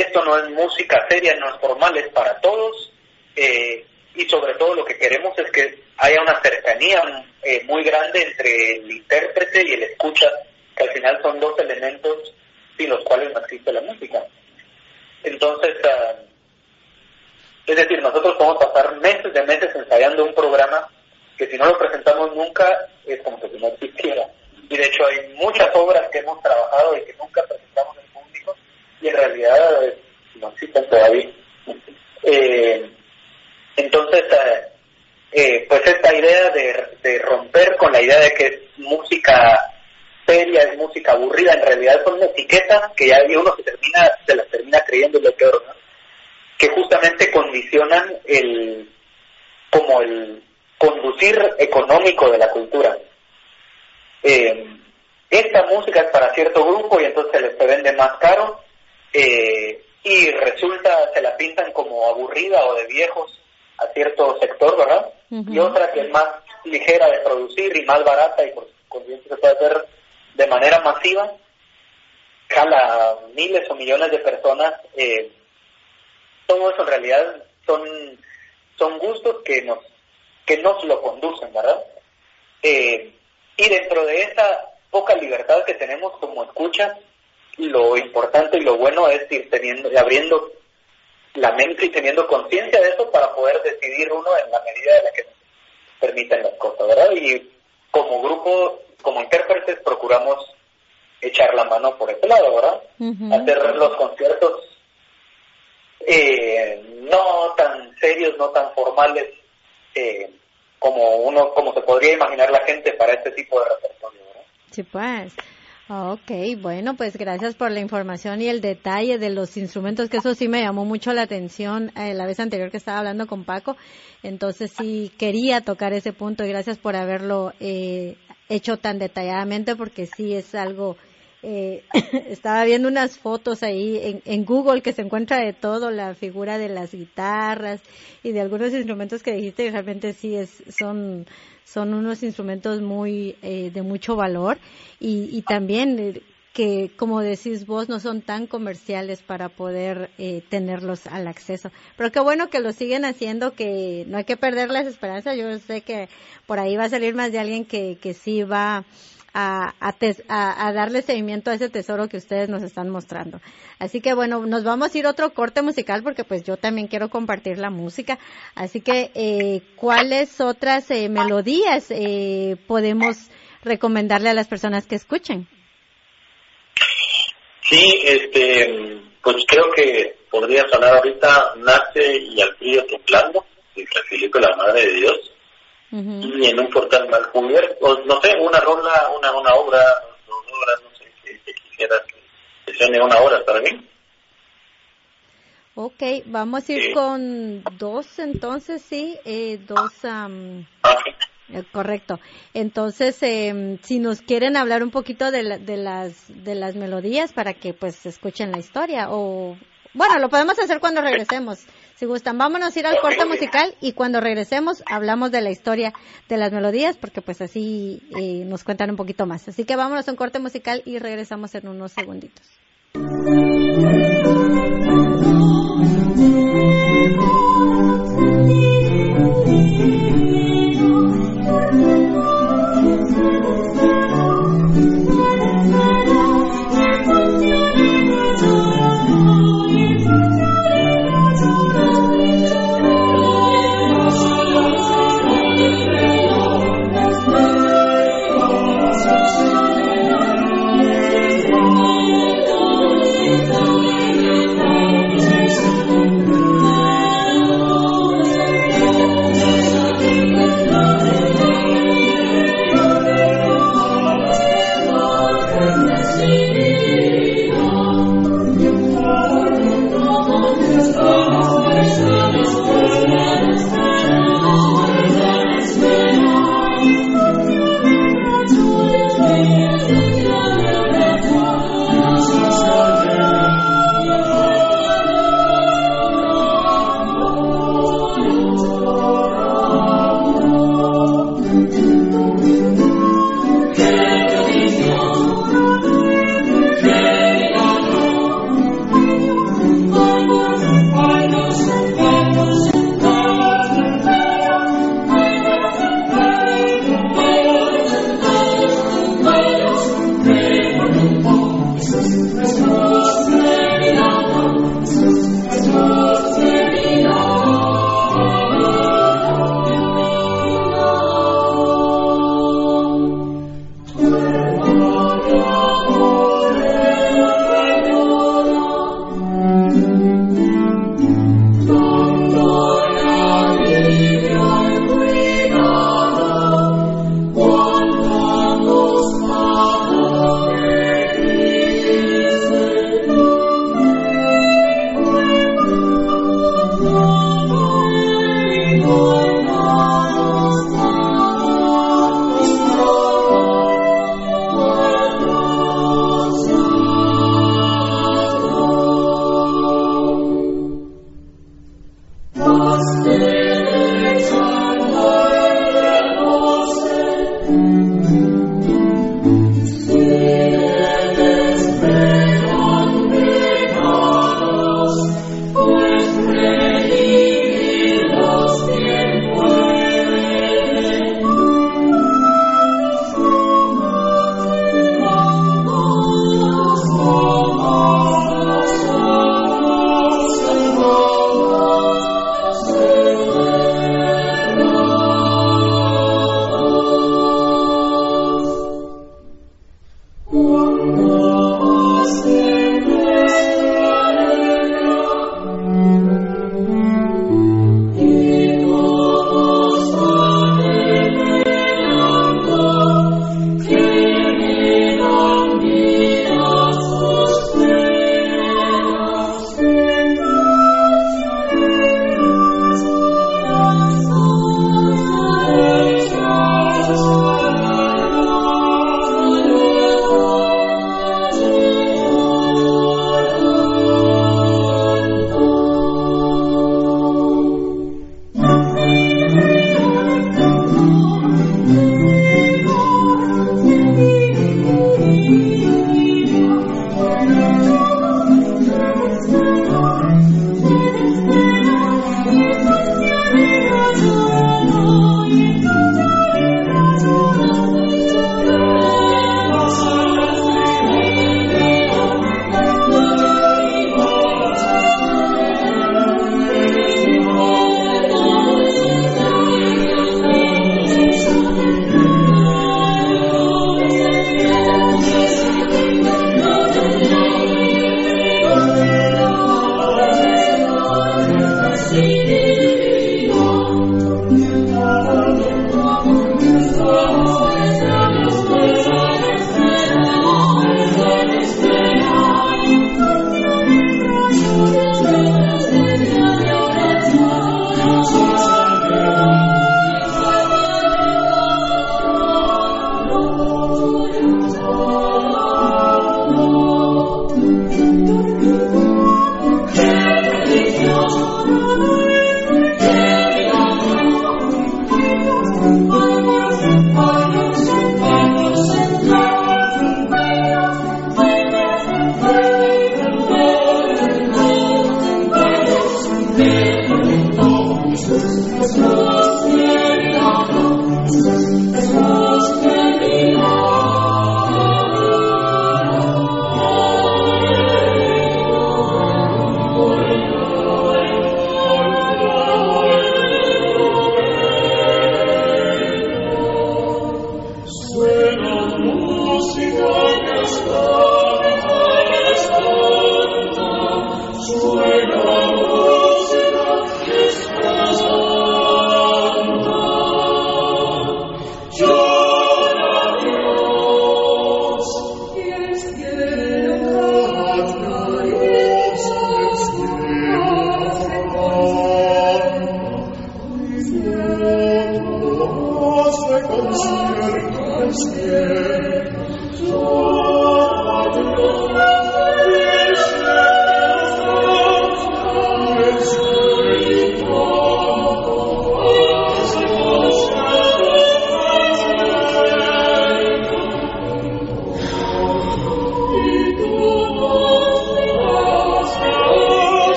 Esto no es música seria, no es formal, es para todos. Eh, y sobre todo lo que queremos es que haya una cercanía eh, muy grande entre el intérprete y el escucha, que al final son dos elementos sin los cuales no existe la música. Entonces, ah, es decir, nosotros podemos pasar meses de meses ensayando un programa que si no lo presentamos nunca es como si no existiera. Y de hecho hay muchas obras que hemos trabajado y que nunca presentamos en público y en realidad eh, no existen todavía. Eh, entonces, eh, eh, pues esta idea de, romper con la idea de que es música seria, es música aburrida, en realidad son etiquetas que ya uno se termina, se las termina creyendo lo peor, que justamente condicionan el como el conducir económico de la cultura. Eh, esta música es para cierto grupo y entonces se les vende más caro eh, y resulta, se la pintan como aburrida o de viejos a cierto sector, ¿verdad? Y otra que es más ligera de producir y más barata y por consiguiente se puede hacer de manera masiva, jala miles o millones de personas. Eh, todo eso en realidad son, son gustos que nos, que nos lo conducen, ¿verdad? Eh, y dentro de esa poca libertad que tenemos como escucha, lo importante y lo bueno es ir teniendo, abriendo la mente y teniendo conciencia de eso para poder decidir uno en la medida de la que permiten las cosas, ¿verdad? Y como grupo, como intérpretes, procuramos echar la mano por ese lado, ¿verdad? Hacer los conciertos eh, no tan serios, no tan formales eh, como uno, como se podría imaginar la gente para este tipo de repertorio, ¿verdad? Sí, pues. Ok, bueno, pues gracias por la información y el detalle de los instrumentos, que eso sí me llamó mucho la atención eh, la vez anterior que estaba hablando con Paco. Entonces sí quería tocar ese punto y gracias por haberlo eh, hecho tan detalladamente porque sí es algo eh, estaba viendo unas fotos ahí en, en, Google que se encuentra de todo, la figura de las guitarras y de algunos instrumentos que dijiste realmente sí es, son, son unos instrumentos muy, eh, de mucho valor y, y también eh, que, como decís vos, no son tan comerciales para poder eh, tenerlos al acceso. Pero qué bueno que lo siguen haciendo, que no hay que perder las esperanzas. Yo sé que por ahí va a salir más de alguien que, que sí va a, a, darle seguimiento a ese tesoro que ustedes nos están mostrando. Así que bueno, nos vamos a ir otro corte musical porque pues yo también quiero compartir la música. Así que, eh, ¿cuáles otras eh, melodías eh, podemos recomendarle a las personas que escuchen? Sí, este, pues creo que podría sonar ahorita Nace y al frío temblando, de la Madre de Dios y en un portal mal cubierto, no sé, una rola, una, una obra, dos obras, no sé, que, quisieras que suene una hora para mí. Ok, vamos a ir con dos entonces, sí, eh, dos... eh, correcto. Entonces, eh, si nos quieren hablar un poquito de, de, las, de las melodías para que pues escuchen la historia o... Bueno, lo podemos hacer cuando regresemos. Si gustan, vámonos a ir al corte musical y cuando regresemos hablamos de la historia de las melodías porque pues así eh, nos cuentan un poquito más. Así que vámonos a un corte musical y regresamos en unos segunditos.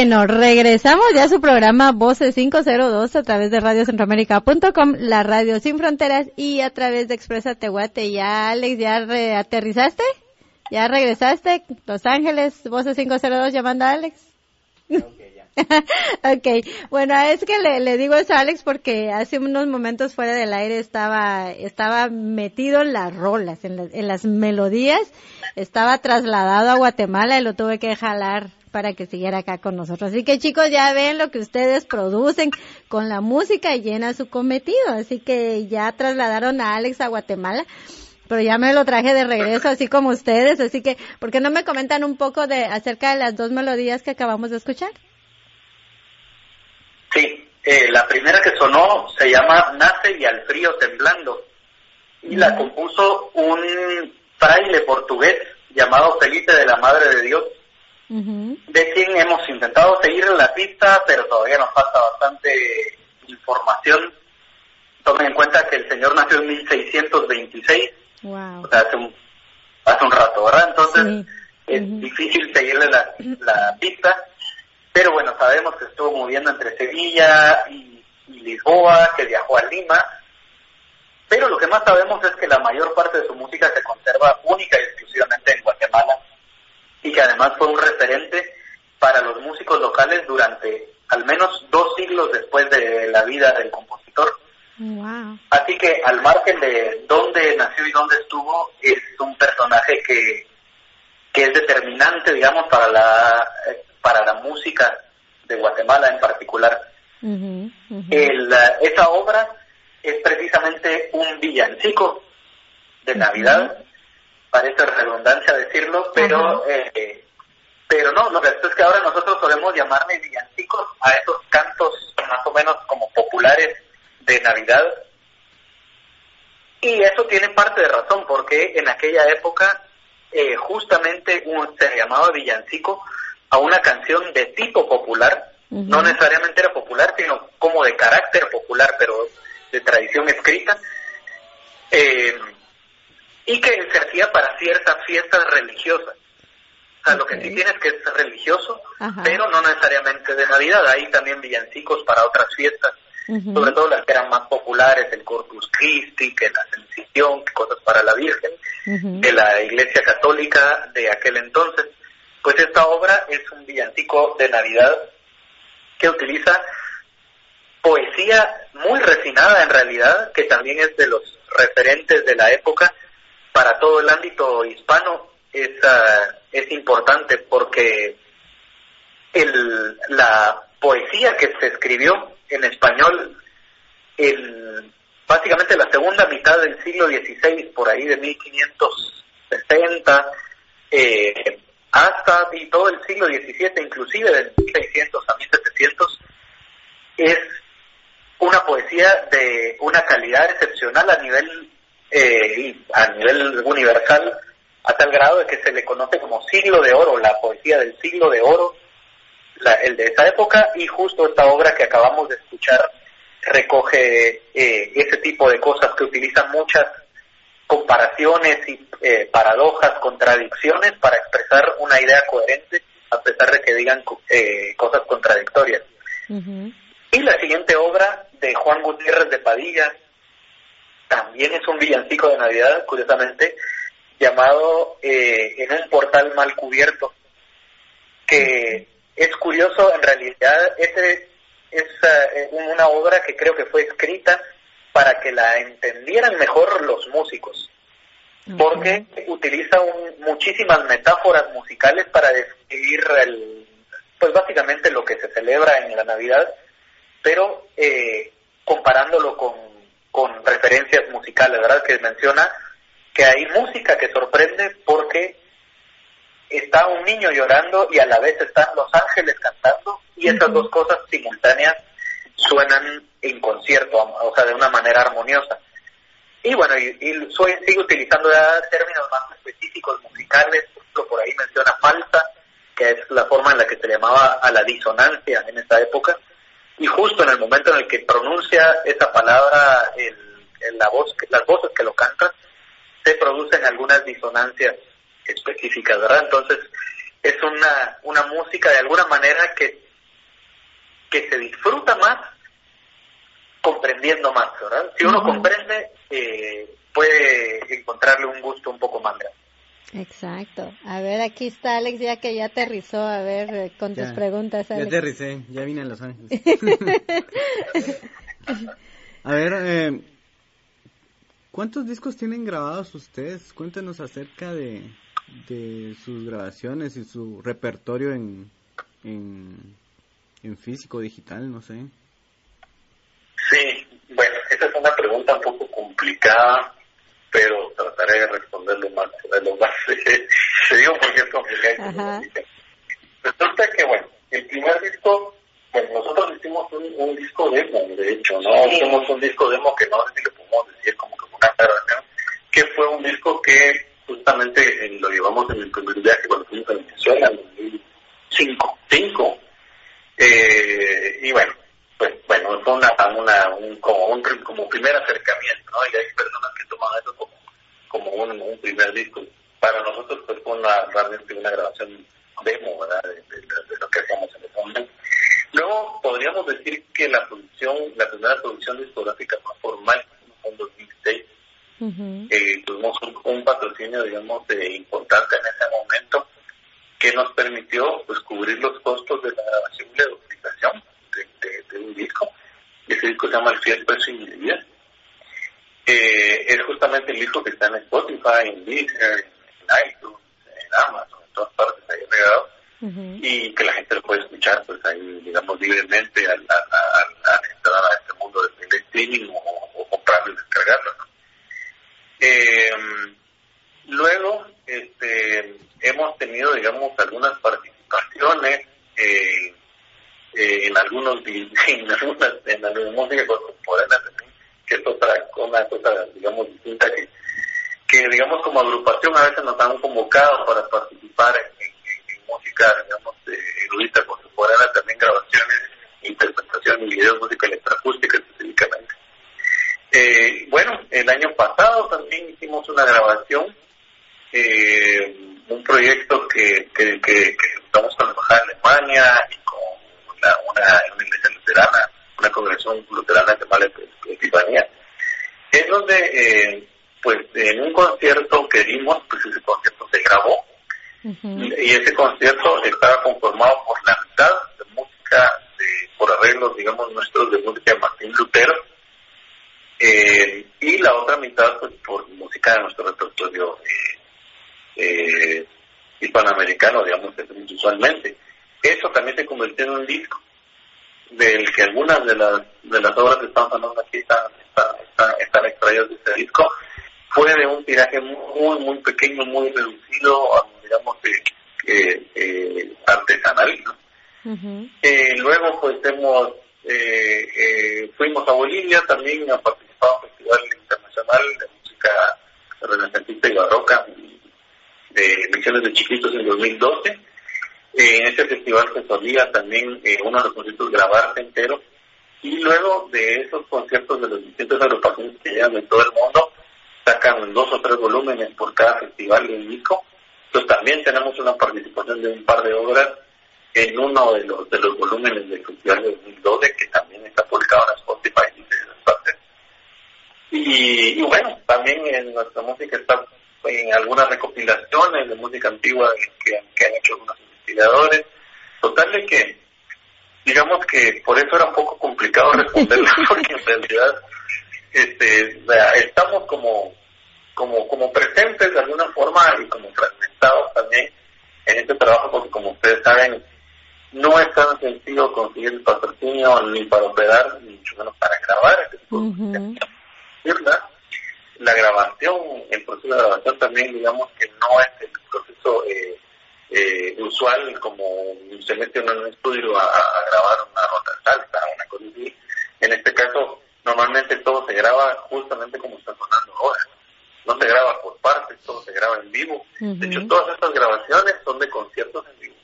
Bueno, regresamos ya a su programa Voces 502 a través de radiocentroamérica.com, la radio sin fronteras y a través de Expresa Tehuate. Ya, Alex, ¿ya aterrizaste? ¿Ya regresaste? Los Ángeles, Voces 502 llamando a Alex. Okay, ya. ok, bueno, es que le, digo eso a Alex porque hace unos momentos fuera del aire estaba, estaba metido en las rolas, en, en las melodías, estaba trasladado a Guatemala y lo tuve que jalar para que siguiera acá con nosotros. Así que chicos, ya ven lo que ustedes producen con la música y llena su cometido. Así que ya trasladaron a Alex a Guatemala pero ya me lo traje de regreso, así como ustedes, así que, ¿por qué no me comentan un poco de acerca de las dos melodías que acabamos de escuchar? Sí, eh, la primera que sonó se llama Nace y al frío temblando, y la compuso un fraile portugués llamado Felipe de la Madre de Dios, de quien hemos intentado seguir la pista, pero todavía nos falta bastante información. Tomen en cuenta que el señor nació en 1626, o sea, hace un, hace un rato, ¿verdad? Entonces es difícil seguirle la, la pista, pero bueno, sabemos que estuvo moviendo entre Sevilla y, y Lisboa, que viajó a Lima, pero lo que más sabemos es que la mayor parte de su música se conserva única y exclusivamente en Guatemala y que además fue un referente para los músicos locales durante al menos dos siglos después de la vida del compositor. Así que al margen de dónde nació y dónde estuvo, es un personaje que, que es determinante, digamos, para la, para la música de Guatemala en particular. esa obra es precisamente un villancico de Navidad parece redundancia decirlo, pero eh, pero no, lo que es que ahora nosotros solemos llamarle villancicos a esos cantos más o menos como populares de Navidad. Y eso tiene parte de razón, porque en aquella época eh, justamente se llamaba villancico a una canción de tipo popular, no necesariamente era popular, sino como de carácter popular, pero de tradición escrita, eh, y que se hacía para ciertas fiestas religiosas. O sea, lo que sí tienes que es religioso, pero no necesariamente de Navidad. Hay también villancicos para otras fiestas, sobre todo las que eran más populares, el Corpus Christi, que la Ascensión, que cosas para la Virgen, de la Iglesia Católica de aquel entonces. Pues esta obra es un villancico de Navidad que utiliza poesía muy refinada en realidad, que también es de los referentes de la época para todo el ámbito hispano, es, uh, es importante porque el, la poesía que se escribió en español en básicamente la segunda mitad del siglo XVI, por ahí de 1560, eh, hasta y todo el siglo XVII, inclusive de 1600 a 1700, es una poesía de una calidad excepcional a nivel eh, a nivel universal a tal grado de que se le conoce como siglo de oro, la poesía del siglo de oro, el de esa época, y justo esta obra que acabamos de escuchar recoge eh, ese tipo de cosas que utilizan muchas comparaciones y eh, paradojas, contradicciones para expresar una idea coherente a pesar de que digan eh, cosas contradictorias. Y la siguiente obra de Juan Gutiérrez de Padilla también es un villancico de Navidad, curiosamente, llamado eh, En un portal mal cubierto, que es curioso, en realidad este es eh, una obra que creo que fue escrita para que la entendieran mejor los músicos, porque utiliza muchísimas metáforas musicales para describir el, pues básicamente lo que se celebra en la Navidad, pero eh, comparándolo con, con referencias musicales, ¿verdad? Que menciona que hay música que sorprende porque está un niño llorando y a la vez están los ángeles cantando y esas dos cosas simultáneas suenan en concierto, o sea, de una manera armoniosa. Y bueno, y, soy, sigo utilizando ya términos más específicos musicales, por ahí menciona falsa, que es la forma en la que se llamaba a la disonancia en esa época, y justo en el momento en el que pronuncia esa palabra, el, la voz, las voces que lo cantan, se producen algunas disonancias específicas, ¿verdad? Entonces, es una, una música de alguna manera que, que se disfruta más comprendiendo más, ¿verdad? Si uno comprende, eh, puede encontrarle un gusto un poco más grande. Exacto. A ver, aquí está Alex ya que ya aterrizó, a ver, eh, con tus preguntas. Alex. Ya aterricé, ya vine a Los Ángeles. a ver, eh, ¿Cuántos discos tienen grabados ustedes? Cuéntenos acerca de, de sus grabaciones y su repertorio en, en, físico, digital, no sé. Sí, bueno, esa es una pregunta un poco complicada, pero trataré de responder lo más, lo más se digo porque es complicado. Resulta que, bueno, el primer disco, bueno, nosotros hicimos un, un disco demo, de hecho, ¿no? Hicimos un disco demo que no sé si le podemos decir como que fue un disco que justamente lo llevamos en el primer viaje cuando fuimos a Venezuela en 2005. Eh, y bueno, pues bueno, fue una, una un, como un como primer acercamiento, ¿no? Y hay personas que toman eso como, como un, un primer disco. Para nosotros pues fue una, realmente una grabación demo, ¿verdad? De, lo que hacíamos en ese momento. Luego podríamos decir que la producción, la primera producción discográfica más formal fue en 2006 eh, tuvimos un, patrocinio, digamos, de, importante en ese momento que nos permitió pues, cubrir los costos de la grabación y la documentación de, un disco. Ese disco se llama El Fiel y Vida. Eh, es justamente el disco que está en Spotify, en Deezer, en iTunes, en Amazon, en todas partes ahí regado, y que la gente lo puede escuchar pues ahí, digamos, libremente al, entrar a este mundo del streaming o, o comprarlo y descargarlo. Eh, Luego, este, hemos tenido, digamos, algunas participaciones eh, eh, en algunos en algunas en la música contemporánea también, que es otra una cosa, digamos, distinta que, que digamos como agrupación a veces nos han convocado para participar en, música, digamos, erudita contemporánea, también grabaciones, interpretación y videos, música electroacústica específicamente. Eh, bueno, el año pasado también hicimos una grabación eh, un proyecto que, que, que, estamos con la Embajada de Alemania una, una, iglesia luterana, una congregación luterana de Mala Epifanía, es donde, eh, pues, en un concierto que dimos, pues ese concierto se grabó, y ese concierto estaba conformado por la mitad de música, de, por arreglos, digamos, nuestros de música de Martín Lutero, eh, y la otra mitad, pues, por música de nuestro repertorio eh, eh, hispanoamericano, digamos, usualmente. Eso también se convirtió en un disco del que algunas de las de las obras que estamos hablando aquí están, están, están, extraídas de este disco. Fue de un tiraje muy, muy pequeño, muy reducido, digamos, eh, eh, artesanal. eh, luego, pues, hemos eh, eh, fuimos a Bolivia también a participar en un festival internacional de música renacentista y barroca de Misiones de Chiquitos en 2012. En este festival se solía también eh, uno de los conciertos grabarse entero. Y luego de esos conciertos de los distintos agrupaciones que llegan de todo el mundo, sacan dos o tres volúmenes por cada festival de disco. Entonces también tenemos una participación de un par de obras en uno de los de los volúmenes del festival de 2012 que también está publicado en Spotify y y, y bueno, también en nuestra música está en algunas recopilaciones de música antigua que, han hecho algunos investigadores. Total de que, digamos que por eso era un poco complicado responderla, porque en realidad este, estamos como, como, como presentes de alguna forma y como fragmentados también en este trabajo, porque como ustedes saben, no es tan sencillo conseguir el patrocinio ni para operar, ni mucho menos para grabar. ¿verdad? la grabación, el proceso de grabación también, digamos que no es el proceso eh, eh, usual como se mete en un estudio a, grabar una rota salsa, una cosa así. En este caso, normalmente todo se graba justamente como está sonando ahora. No se graba por partes, todo se graba en vivo. De hecho, todas estas grabaciones son de conciertos en vivo.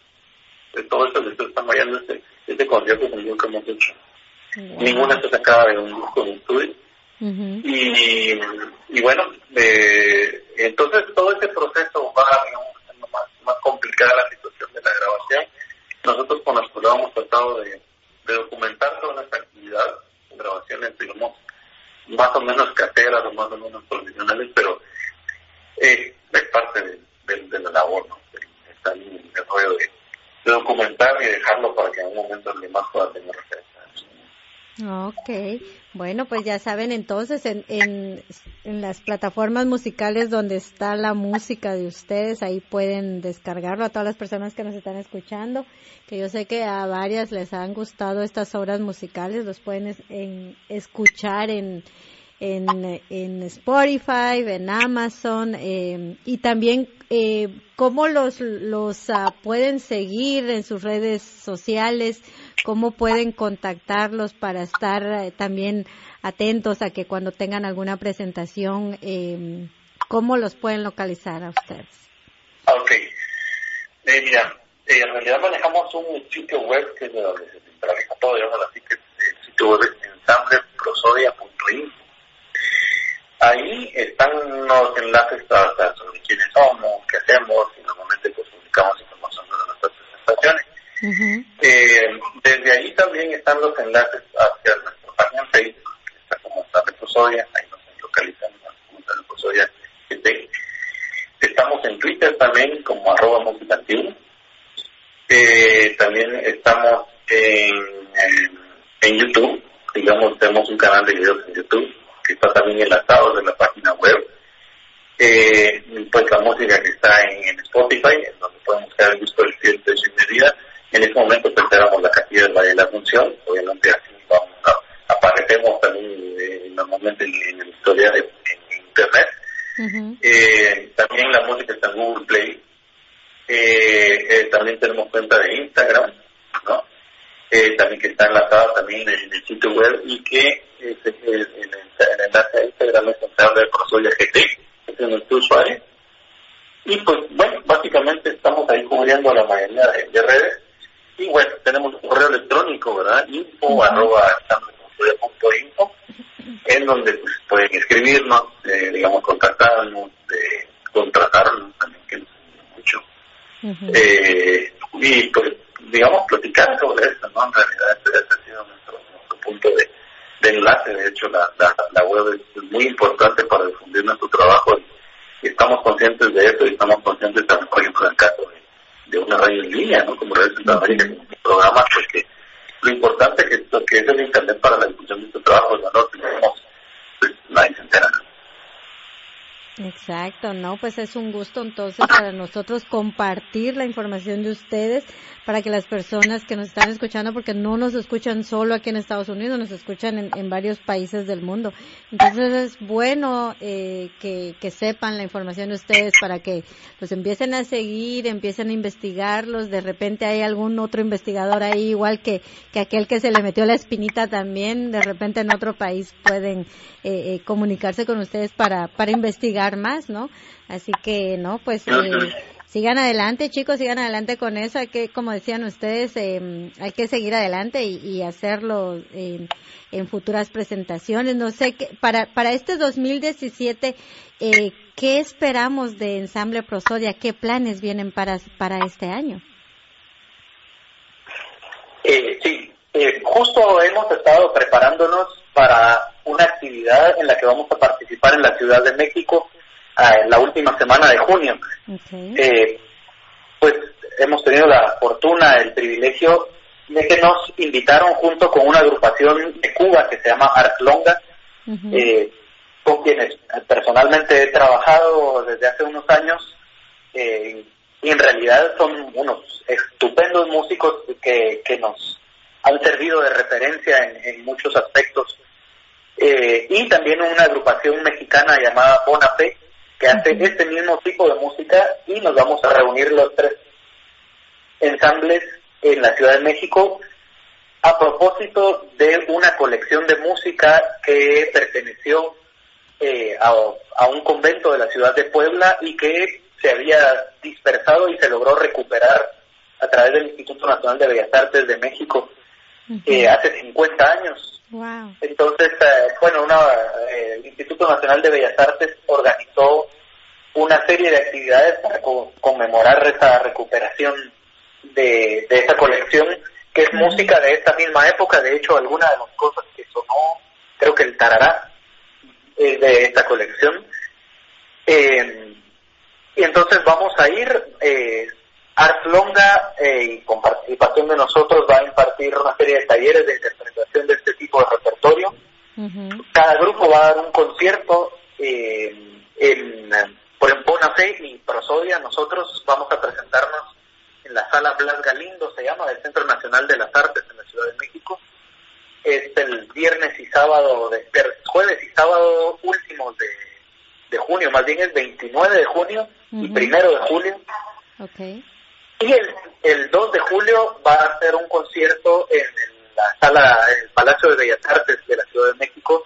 De todo esto que ustedes están vayando es de, es de conciertos en vivo que hemos hecho. Ninguna se sacaba de un disco de estudio y, y bueno, eh, entonces todo ese proceso va, digamos, más, más complicada la situación de la grabación. Nosotros con nuestro lado hemos tratado de, documentar toda nuestra actividad, grabaciones, digamos, más o menos caseras o más o menos profesionales, pero eh, es parte de, de, la labor, ¿no? Está en el rollo de, documentar y dejarlo para que en un momento el demás pueda tener referencia. Ok, bueno, pues ya saben entonces en, en, en, las plataformas musicales donde está la música de ustedes, ahí pueden descargarlo a todas las personas que nos están escuchando, que yo sé que a varias les han gustado estas obras musicales, los pueden en, escuchar en, en, en Spotify, en Amazon eh, y también eh, cómo los, los uh, pueden seguir en sus redes sociales cómo pueden contactarlos para estar eh, también atentos a que cuando tengan alguna presentación, eh, cómo los pueden localizar a ustedes. Ok. Eh, mira, eh, en realidad manejamos un sitio web que es de donde se centraliza todo, así que el sitio web es ensambleprosodia.info. Ahí están los enlaces sobre quiénes somos, qué hacemos, y normalmente pues publicamos información de nuestras presentaciones. Eh, desde ahí también están los enlaces hacia nuestra página en Facebook, que está como está Reposodia, ahí nos localizan como está Reposodia Estamos en Twitter también como arroba eh, también estamos en, en, YouTube, digamos, tenemos un canal de videos en YouTube que está también enlazado de la página web. Eh, pues la música que está en, Spotify, en donde pueden buscar el disco del cielo de medida en ese momento pues la Valle de la Asunción, obviamente así vamos a, aparecemos también eh, normalmente en, la historia de en internet, eh, también la música está en Google Play. Eh, eh, también tenemos cuenta de Instagram, ¿no? también que está enlazada también en, el sitio web y que el, el, enlace a Instagram es entrable de Prosoya GT, es nuestro usuario. Y pues, bueno, básicamente estamos ahí cubriendo la mayoría de, redes. Y bueno, tenemos un correo electrónico, ¿verdad? Info arroba info, en donde pues, pueden escribirnos, eh, digamos, contactarnos, eh, contratarnos también, que nos mucho. eh, y pues, digamos, platicar sobre esto, ¿no? En realidad, ese, ha sido nuestro, punto de, enlace. De hecho, la, la, web es muy importante para difundir nuestro trabajo y, estamos conscientes de eso y estamos conscientes también, por ejemplo, en el caso de, una radio en línea, ¿no? Como Radio Centroamérica, -huh. programas, pues que lo importante que, que es el Internet para la difusión de tu trabajo, tenemos, pues nadie se entera. Exacto, no, pues es un gusto entonces para nosotros compartir la información de ustedes para que las personas que nos están escuchando, porque no nos escuchan solo aquí en Estados Unidos, nos escuchan en, varios países del mundo. Entonces es bueno eh, que, que, sepan la información de ustedes para que los empiecen a seguir, empiecen a investigarlos. De repente hay algún otro investigador ahí, igual que, que aquel que se le metió la espinita también, de repente en otro país pueden eh, eh, comunicarse con ustedes para, para investigar más, ¿no? Así que, no, pues sigan adelante, chicos, sigan adelante con eso. Hay que, como decían ustedes, eh, hay que seguir adelante y, hacerlo en, futuras presentaciones. No sé, qué, para, para este 2017, eh, ¿qué esperamos de Ensamble Prosodia? ¿Qué planes vienen para, para este año? Eh, sí, eh, justo hemos estado preparándonos para una actividad en la que vamos a participar en la Ciudad de México en la última semana de junio. Eh, pues hemos tenido la fortuna, el privilegio de que nos invitaron junto con una agrupación de Cuba que se llama Artlonga, eh, con quienes personalmente he trabajado desde hace unos años eh, y en realidad son unos estupendos músicos que, que nos han servido de referencia en, muchos aspectos. y también una agrupación mexicana llamada Bonape, que hace este mismo tipo de música y nos vamos a reunir los tres ensambles en la Ciudad de México a propósito de una colección de música que perteneció eh, a, a, un convento de la ciudad de Puebla y que se había dispersado y se logró recuperar a través del Instituto Nacional de Bellas Artes de México eh, hace 50 años. Entonces, eh, bueno, una, eh, el Instituto Nacional de Bellas Artes organizó una serie de actividades para conmemorar esa recuperación de, de esa colección, que es música de esta misma época. De hecho, alguna de las cosas que sonó, creo que el tarará, es de esta colección. y entonces vamos a ir, eh, Art Longa, eh, y con participación de nosotros, va a impartir una serie de talleres de interpretación de este tipo de repertorio. Cada grupo va a dar un concierto eh, en, por ejemplo, Bonafé y Prosodia. Nosotros vamos a presentarnos en la sala Blas Galindo, se llama, del Centro Nacional de las Artes en la Ciudad de México. Es el viernes y sábado, de, jueves y sábado últimos de, de junio, más bien es 29 de junio y primero de julio. Okay. Y el, el 2 de julio va a hacer un concierto en la sala, en el Palacio de Bellas Artes de la Ciudad de México,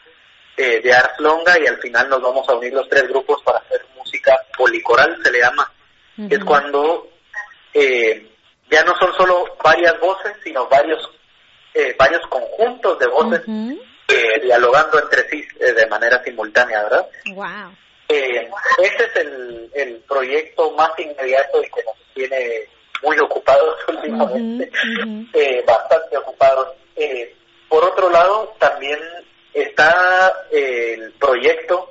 eh, de Ars Longa, y al final nos vamos a unir los tres grupos para hacer música policoral, se le llama, es cuando eh, ya no son solo varias voces, sino varios, eh, varios conjuntos de voces dialogando entre sí de manera simultánea, ¿verdad? Wow. ese es el, el proyecto más inmediato y que nos tiene muy ocupados últimamente, eh, bastante ocupados. Eh, por otro lado, también está eh, el proyecto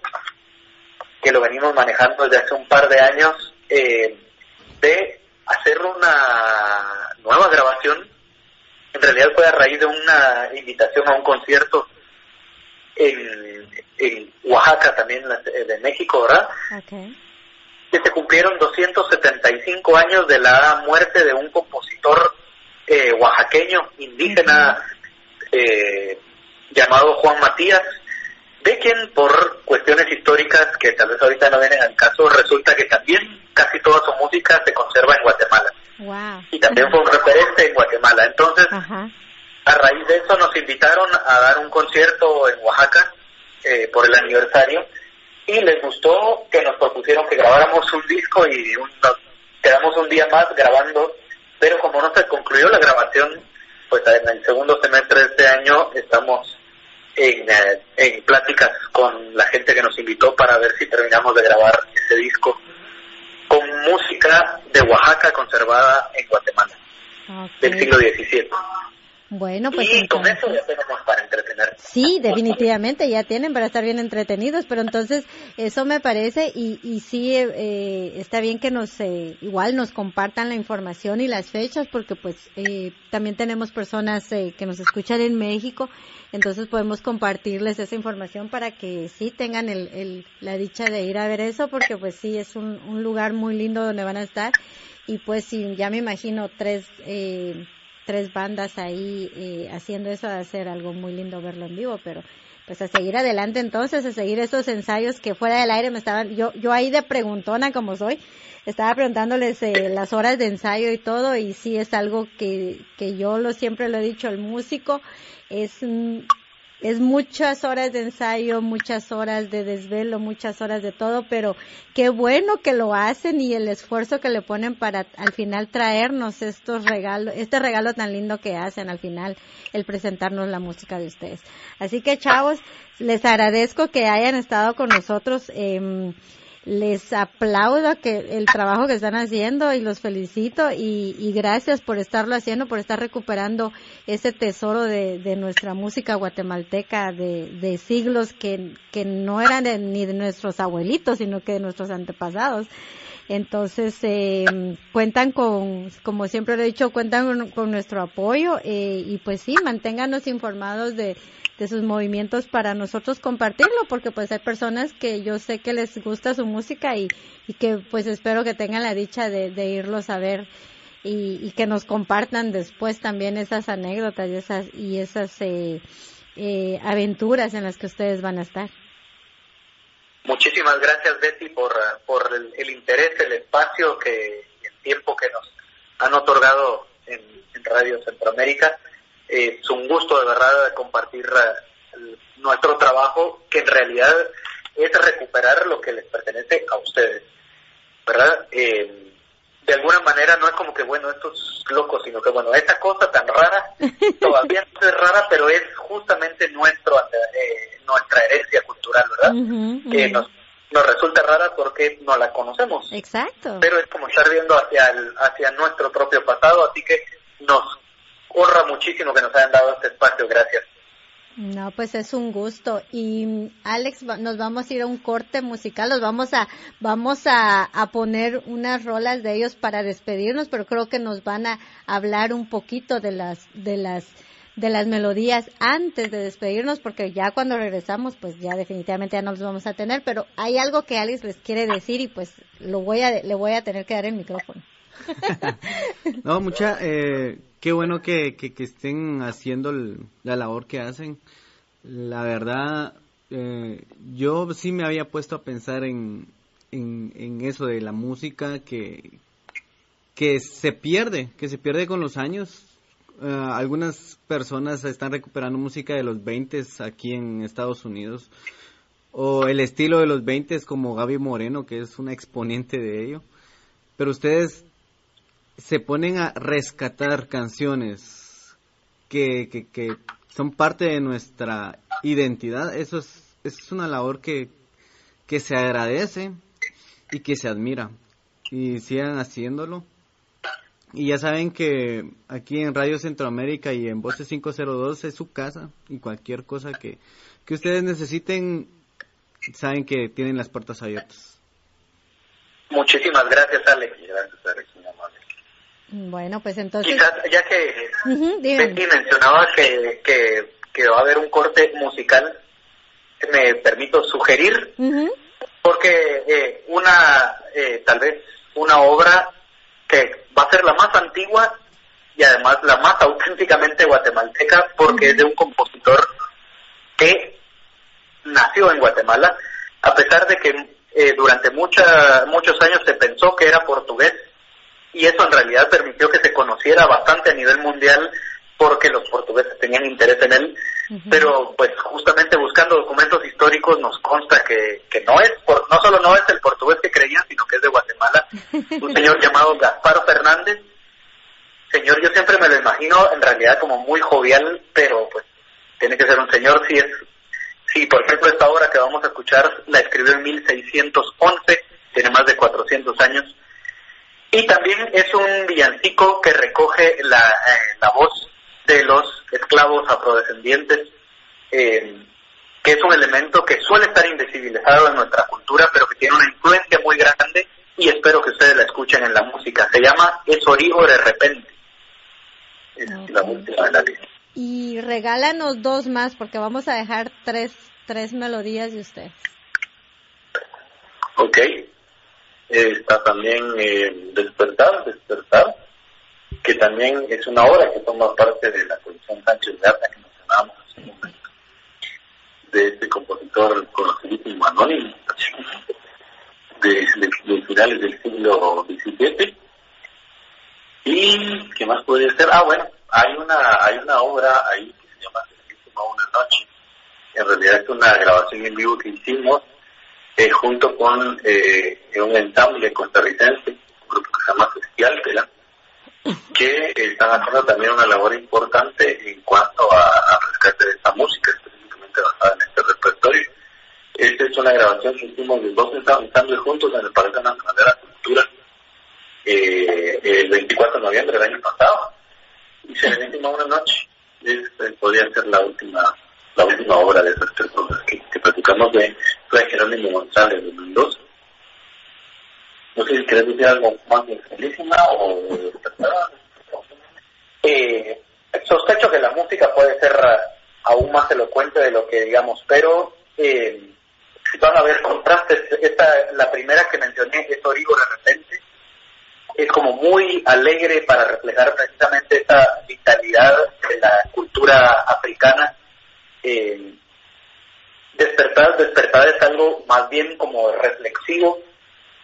que lo venimos manejando desde hace un par de años de hacer una nueva grabación. En realidad fue a raíz de una invitación a un concierto en, en Oaxaca, también de México, ¿verdad? Okay que se cumplieron 275 años de la muerte de un compositor eh, oaxaqueño indígena eh, llamado Juan Matías, de quien por cuestiones históricas que tal vez ahorita no vienen al caso, resulta que también casi toda su música se conserva en Guatemala. Y también fue un referente en Guatemala. Entonces, a raíz de eso nos invitaron a dar un concierto en Oaxaca eh, por el aniversario y les gustó que nos propusieron que grabáramos un disco y nos quedamos un día más grabando, pero como no se concluyó la grabación, pues en el segundo semestre de este año estamos en, eh, en pláticas con la gente que nos invitó para ver si terminamos de grabar ese disco con música de Oaxaca conservada en Guatemala del siglo XVII. Bueno, pues y con eso ya tenemos para entretener. Sí, definitivamente ya tienen para estar bien entretenidos, pero entonces eso me parece y, y sí eh, está bien que nos eh, igual nos compartan la información y las fechas porque pues eh, también tenemos personas eh, que nos escuchan en México, entonces podemos compartirles esa información para que sí tengan el, el, la dicha de ir a ver eso porque pues sí es un, un lugar muy lindo donde van a estar y pues sí ya me imagino tres eh, tres bandas ahí eh, haciendo eso, de hacer algo muy lindo verlo en vivo, pero pues a seguir adelante entonces, a seguir esos ensayos que fuera del aire me estaban, yo, yo ahí de preguntona como soy, estaba preguntándoles eh, las horas de ensayo y todo, y sí es algo que, que yo lo siempre lo he dicho, el músico es es muchas horas de ensayo, muchas horas de desvelo, muchas horas de todo, pero qué bueno que lo hacen y el esfuerzo que le ponen para al final traernos estos regalos, este regalo tan lindo que hacen al final, el presentarnos la música de ustedes. Así que chavos, les agradezco que hayan estado con nosotros. Eh, les aplaudo que el trabajo que están haciendo y los felicito y, gracias por estarlo haciendo, por estar recuperando ese tesoro de, nuestra música guatemalteca de, siglos que, que no eran ni de nuestros abuelitos, sino que de nuestros antepasados. Entonces, eh, cuentan con, como siempre lo he dicho, cuentan con, nuestro apoyo eh, y pues sí, manténganos informados de, de sus movimientos para nosotros compartirlo, porque pues hay personas que yo sé que les gusta su música y, y que pues espero que tengan la dicha de, de irlos a ver y, que nos compartan después también esas anécdotas y esas, y esas eh, eh, aventuras en las que ustedes van a estar. Muchísimas gracias, Betty, por, por el, interés, el espacio que el tiempo que nos han otorgado en, Radio Centroamérica. Es un gusto de verdad compartir eh, nuestro trabajo, que en realidad es recuperar lo que les pertenece a ustedes, ¿verdad? Eh, de alguna manera no es como que, bueno, estos locos, sino que, bueno, esta cosa tan rara, todavía no es rara, pero es justamente nuestro, eh, nuestra herencia cultural, ¿verdad? Que nos, nos resulta rara porque no la conocemos. Exacto. Pero es como estar viendo hacia, el, hacia nuestro propio pasado, así que nos honra muchísimo que nos hayan dado este espacio. Gracias. No, pues es un gusto. Y Alex, nos vamos a ir a un corte musical, los vamos a, vamos a, a, poner unas rolas de ellos para despedirnos, pero creo que nos van a hablar un poquito de las, de las, de las melodías antes de despedirnos, porque ya cuando regresamos, pues ya definitivamente ya no los vamos a tener, pero hay algo que Alex les quiere decir y pues lo voy a, le voy a tener que dar el micrófono. no, mucha, eh, qué bueno que, que, estén haciendo la labor que hacen. La verdad, eh, yo sí me había puesto a pensar en, en, en, eso de la música que, que se pierde, que se pierde con los años. Uh, algunas personas están recuperando música de los 20 aquí en Estados Unidos o el estilo de los 20 como Gaby Moreno, que es una exponente de ello. Pero ustedes se ponen a rescatar canciones que, que, que son parte de nuestra identidad, eso es, es una labor que, que se agradece y que se admira. Y sigan haciéndolo. Y ya saben que aquí en Radio Centroamérica y en Voces 502 es su casa y cualquier cosa que, que ustedes necesiten, saben que tienen las puertas abiertas. Muchísimas gracias, Alex. Gracias, Alex. Bueno, pues entonces... Quizás, ya que Betty mencionaba que, que, va a haber un corte musical, me permito sugerir, porque eh, una, eh, tal vez una obra que va a ser la más antigua y además la más auténticamente guatemalteca, porque es de un compositor que nació en Guatemala a pesar de que eh, durante mucha, muchos años se pensó que era portugués, y eso en realidad permitió que se conociera bastante a nivel mundial porque los portugueses tenían interés en él, pero pues justamente buscando documentos históricos nos consta que, que no es, por, no solo no es el portugués que creían, sino que es de Guatemala, un señor llamado Gaspar Fernández, señor yo siempre me lo imagino en realidad como muy jovial, pero pues tiene que ser un señor. Si es, si por ejemplo esta obra que vamos a escuchar la escribió en 1611, tiene más de 400 años, y también es un villancico que recoge la, eh, la voz de los esclavos afrodescendientes, eh, que es un elemento que suele estar invisibilizado en nuestra cultura, pero que tiene una influencia muy grande y espero que ustedes la escuchen en la música. Se llama Es Origo de repente. Es la música de la vida. Y regálanos dos más porque vamos a dejar tres, tres melodías de ustedes. Ok. Está también eh, Despertar, Despertar que también es una obra que toma parte de la colección Sánchez Garza que mencionábamos hace un momento, de este compositor conocidísimo anónimo, de, de, finales del siglo XVII. ¿Y qué más podría ser? Ah, bueno, hay una, hay una obra ahí que se llama Una Noche. En realidad es una grabación en vivo que hicimos eh, junto con eh, un ensamble costarricense, un grupo que se llama Festial que están haciendo también una labor importante en cuanto a, de esta música, específicamente basada en este repertorio. Esta es una grabación que hicimos de dos ensambles juntos en el Parque Nacional de la Cultura eh, el 24 de noviembre del año pasado. Y se le una noche. Esta podría ser la última la última obra de esas tres obras que, que platicamos de Fray Jerónimo González de Mendoza. No sé si querés decir algo más de Felísima o eh, sospecho que la música puede ser aún más elocuente de lo que digamos, pero eh, si van a ver contrastes, esta, la primera que mencioné es Origo de repente, es como muy alegre para reflejar precisamente esa vitalidad de la cultura africana. Eh, despertar, despertar es algo más bien como reflexivo,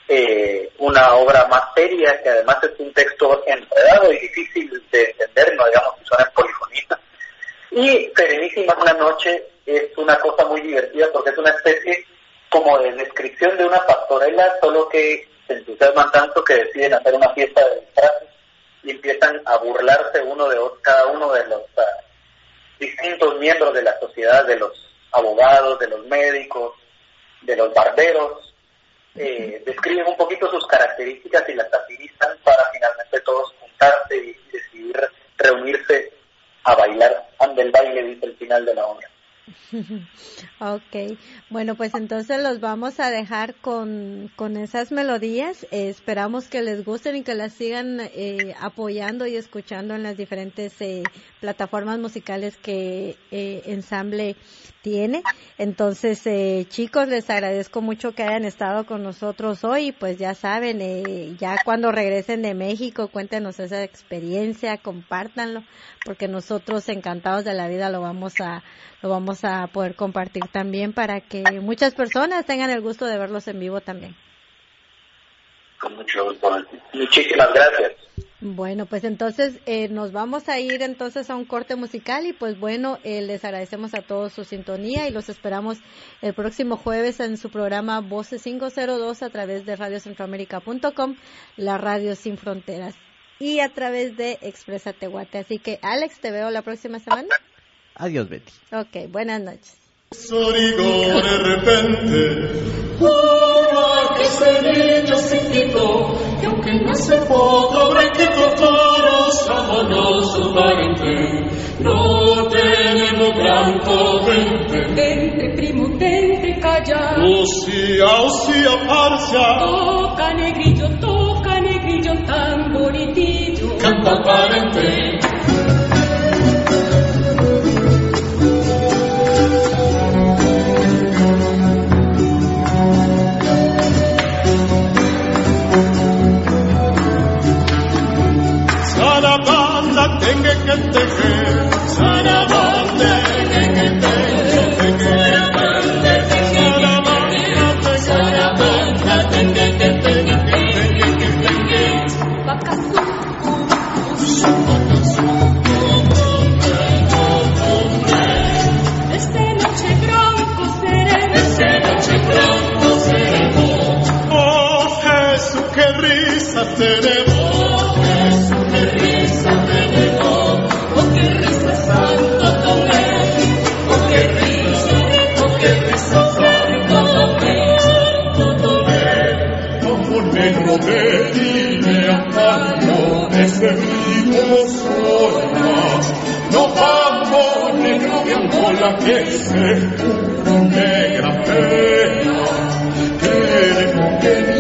eh, una obra más seria, que además es un texto enredado y difícil de entender, no digamos que suena en polifonía. Y Serenísima una noche es una cosa muy divertida porque es una especie como de descripción de una pastorela, solo que se entusiasman tanto que deciden hacer una fiesta de disfraces y empiezan a burlarse uno de cada uno de los ah, distintos miembros de la sociedad, de los abogados, de los médicos, de los barberos, eh, describen un poquito sus características y las satirizan para finalmente todos juntarse y decidir reunirse a bailar. Ande el baile, dice el final de la obra. ok, bueno, pues entonces los vamos a dejar con, con esas melodías. esperamos que les gusten y que las sigan eh, apoyando y escuchando en las diferentes eh, plataformas musicales que eh, Ensamble tiene. Entonces, eh, chicos, les agradezco mucho que hayan estado con nosotros hoy. Pues ya saben, eh, ya cuando regresen de México, cuéntenos esa experiencia, compártanlo, porque nosotros encantados de la vida lo vamos a lo vamos a poder compartir también para que muchas personas tengan el gusto de verlos en vivo también. Con mucho gusto. Muchísimas gracias. Bueno, pues entonces eh, nos vamos a ir entonces a un corte musical y pues bueno, eh, les agradecemos a todos su sintonía y los esperamos el próximo jueves en su programa Voces 502 a través de radiocentroamérica.com, la radio sin fronteras y a través de Expresa Tehuate. Así que Alex, te veo la próxima semana. Adiós, Betty. Ok, buenas noches. de repente ese niño chiquito, que aunque no se pobre que todos somos su parente, no tenemos gran corriente. Entre primo, entre callar. Osía, osía, parcia. Toca negrillo, toca negrillo, tan bonitillo. Canta parente. Que tejer, sola, non famo né gloria ancora che se negra pena, che ne conviene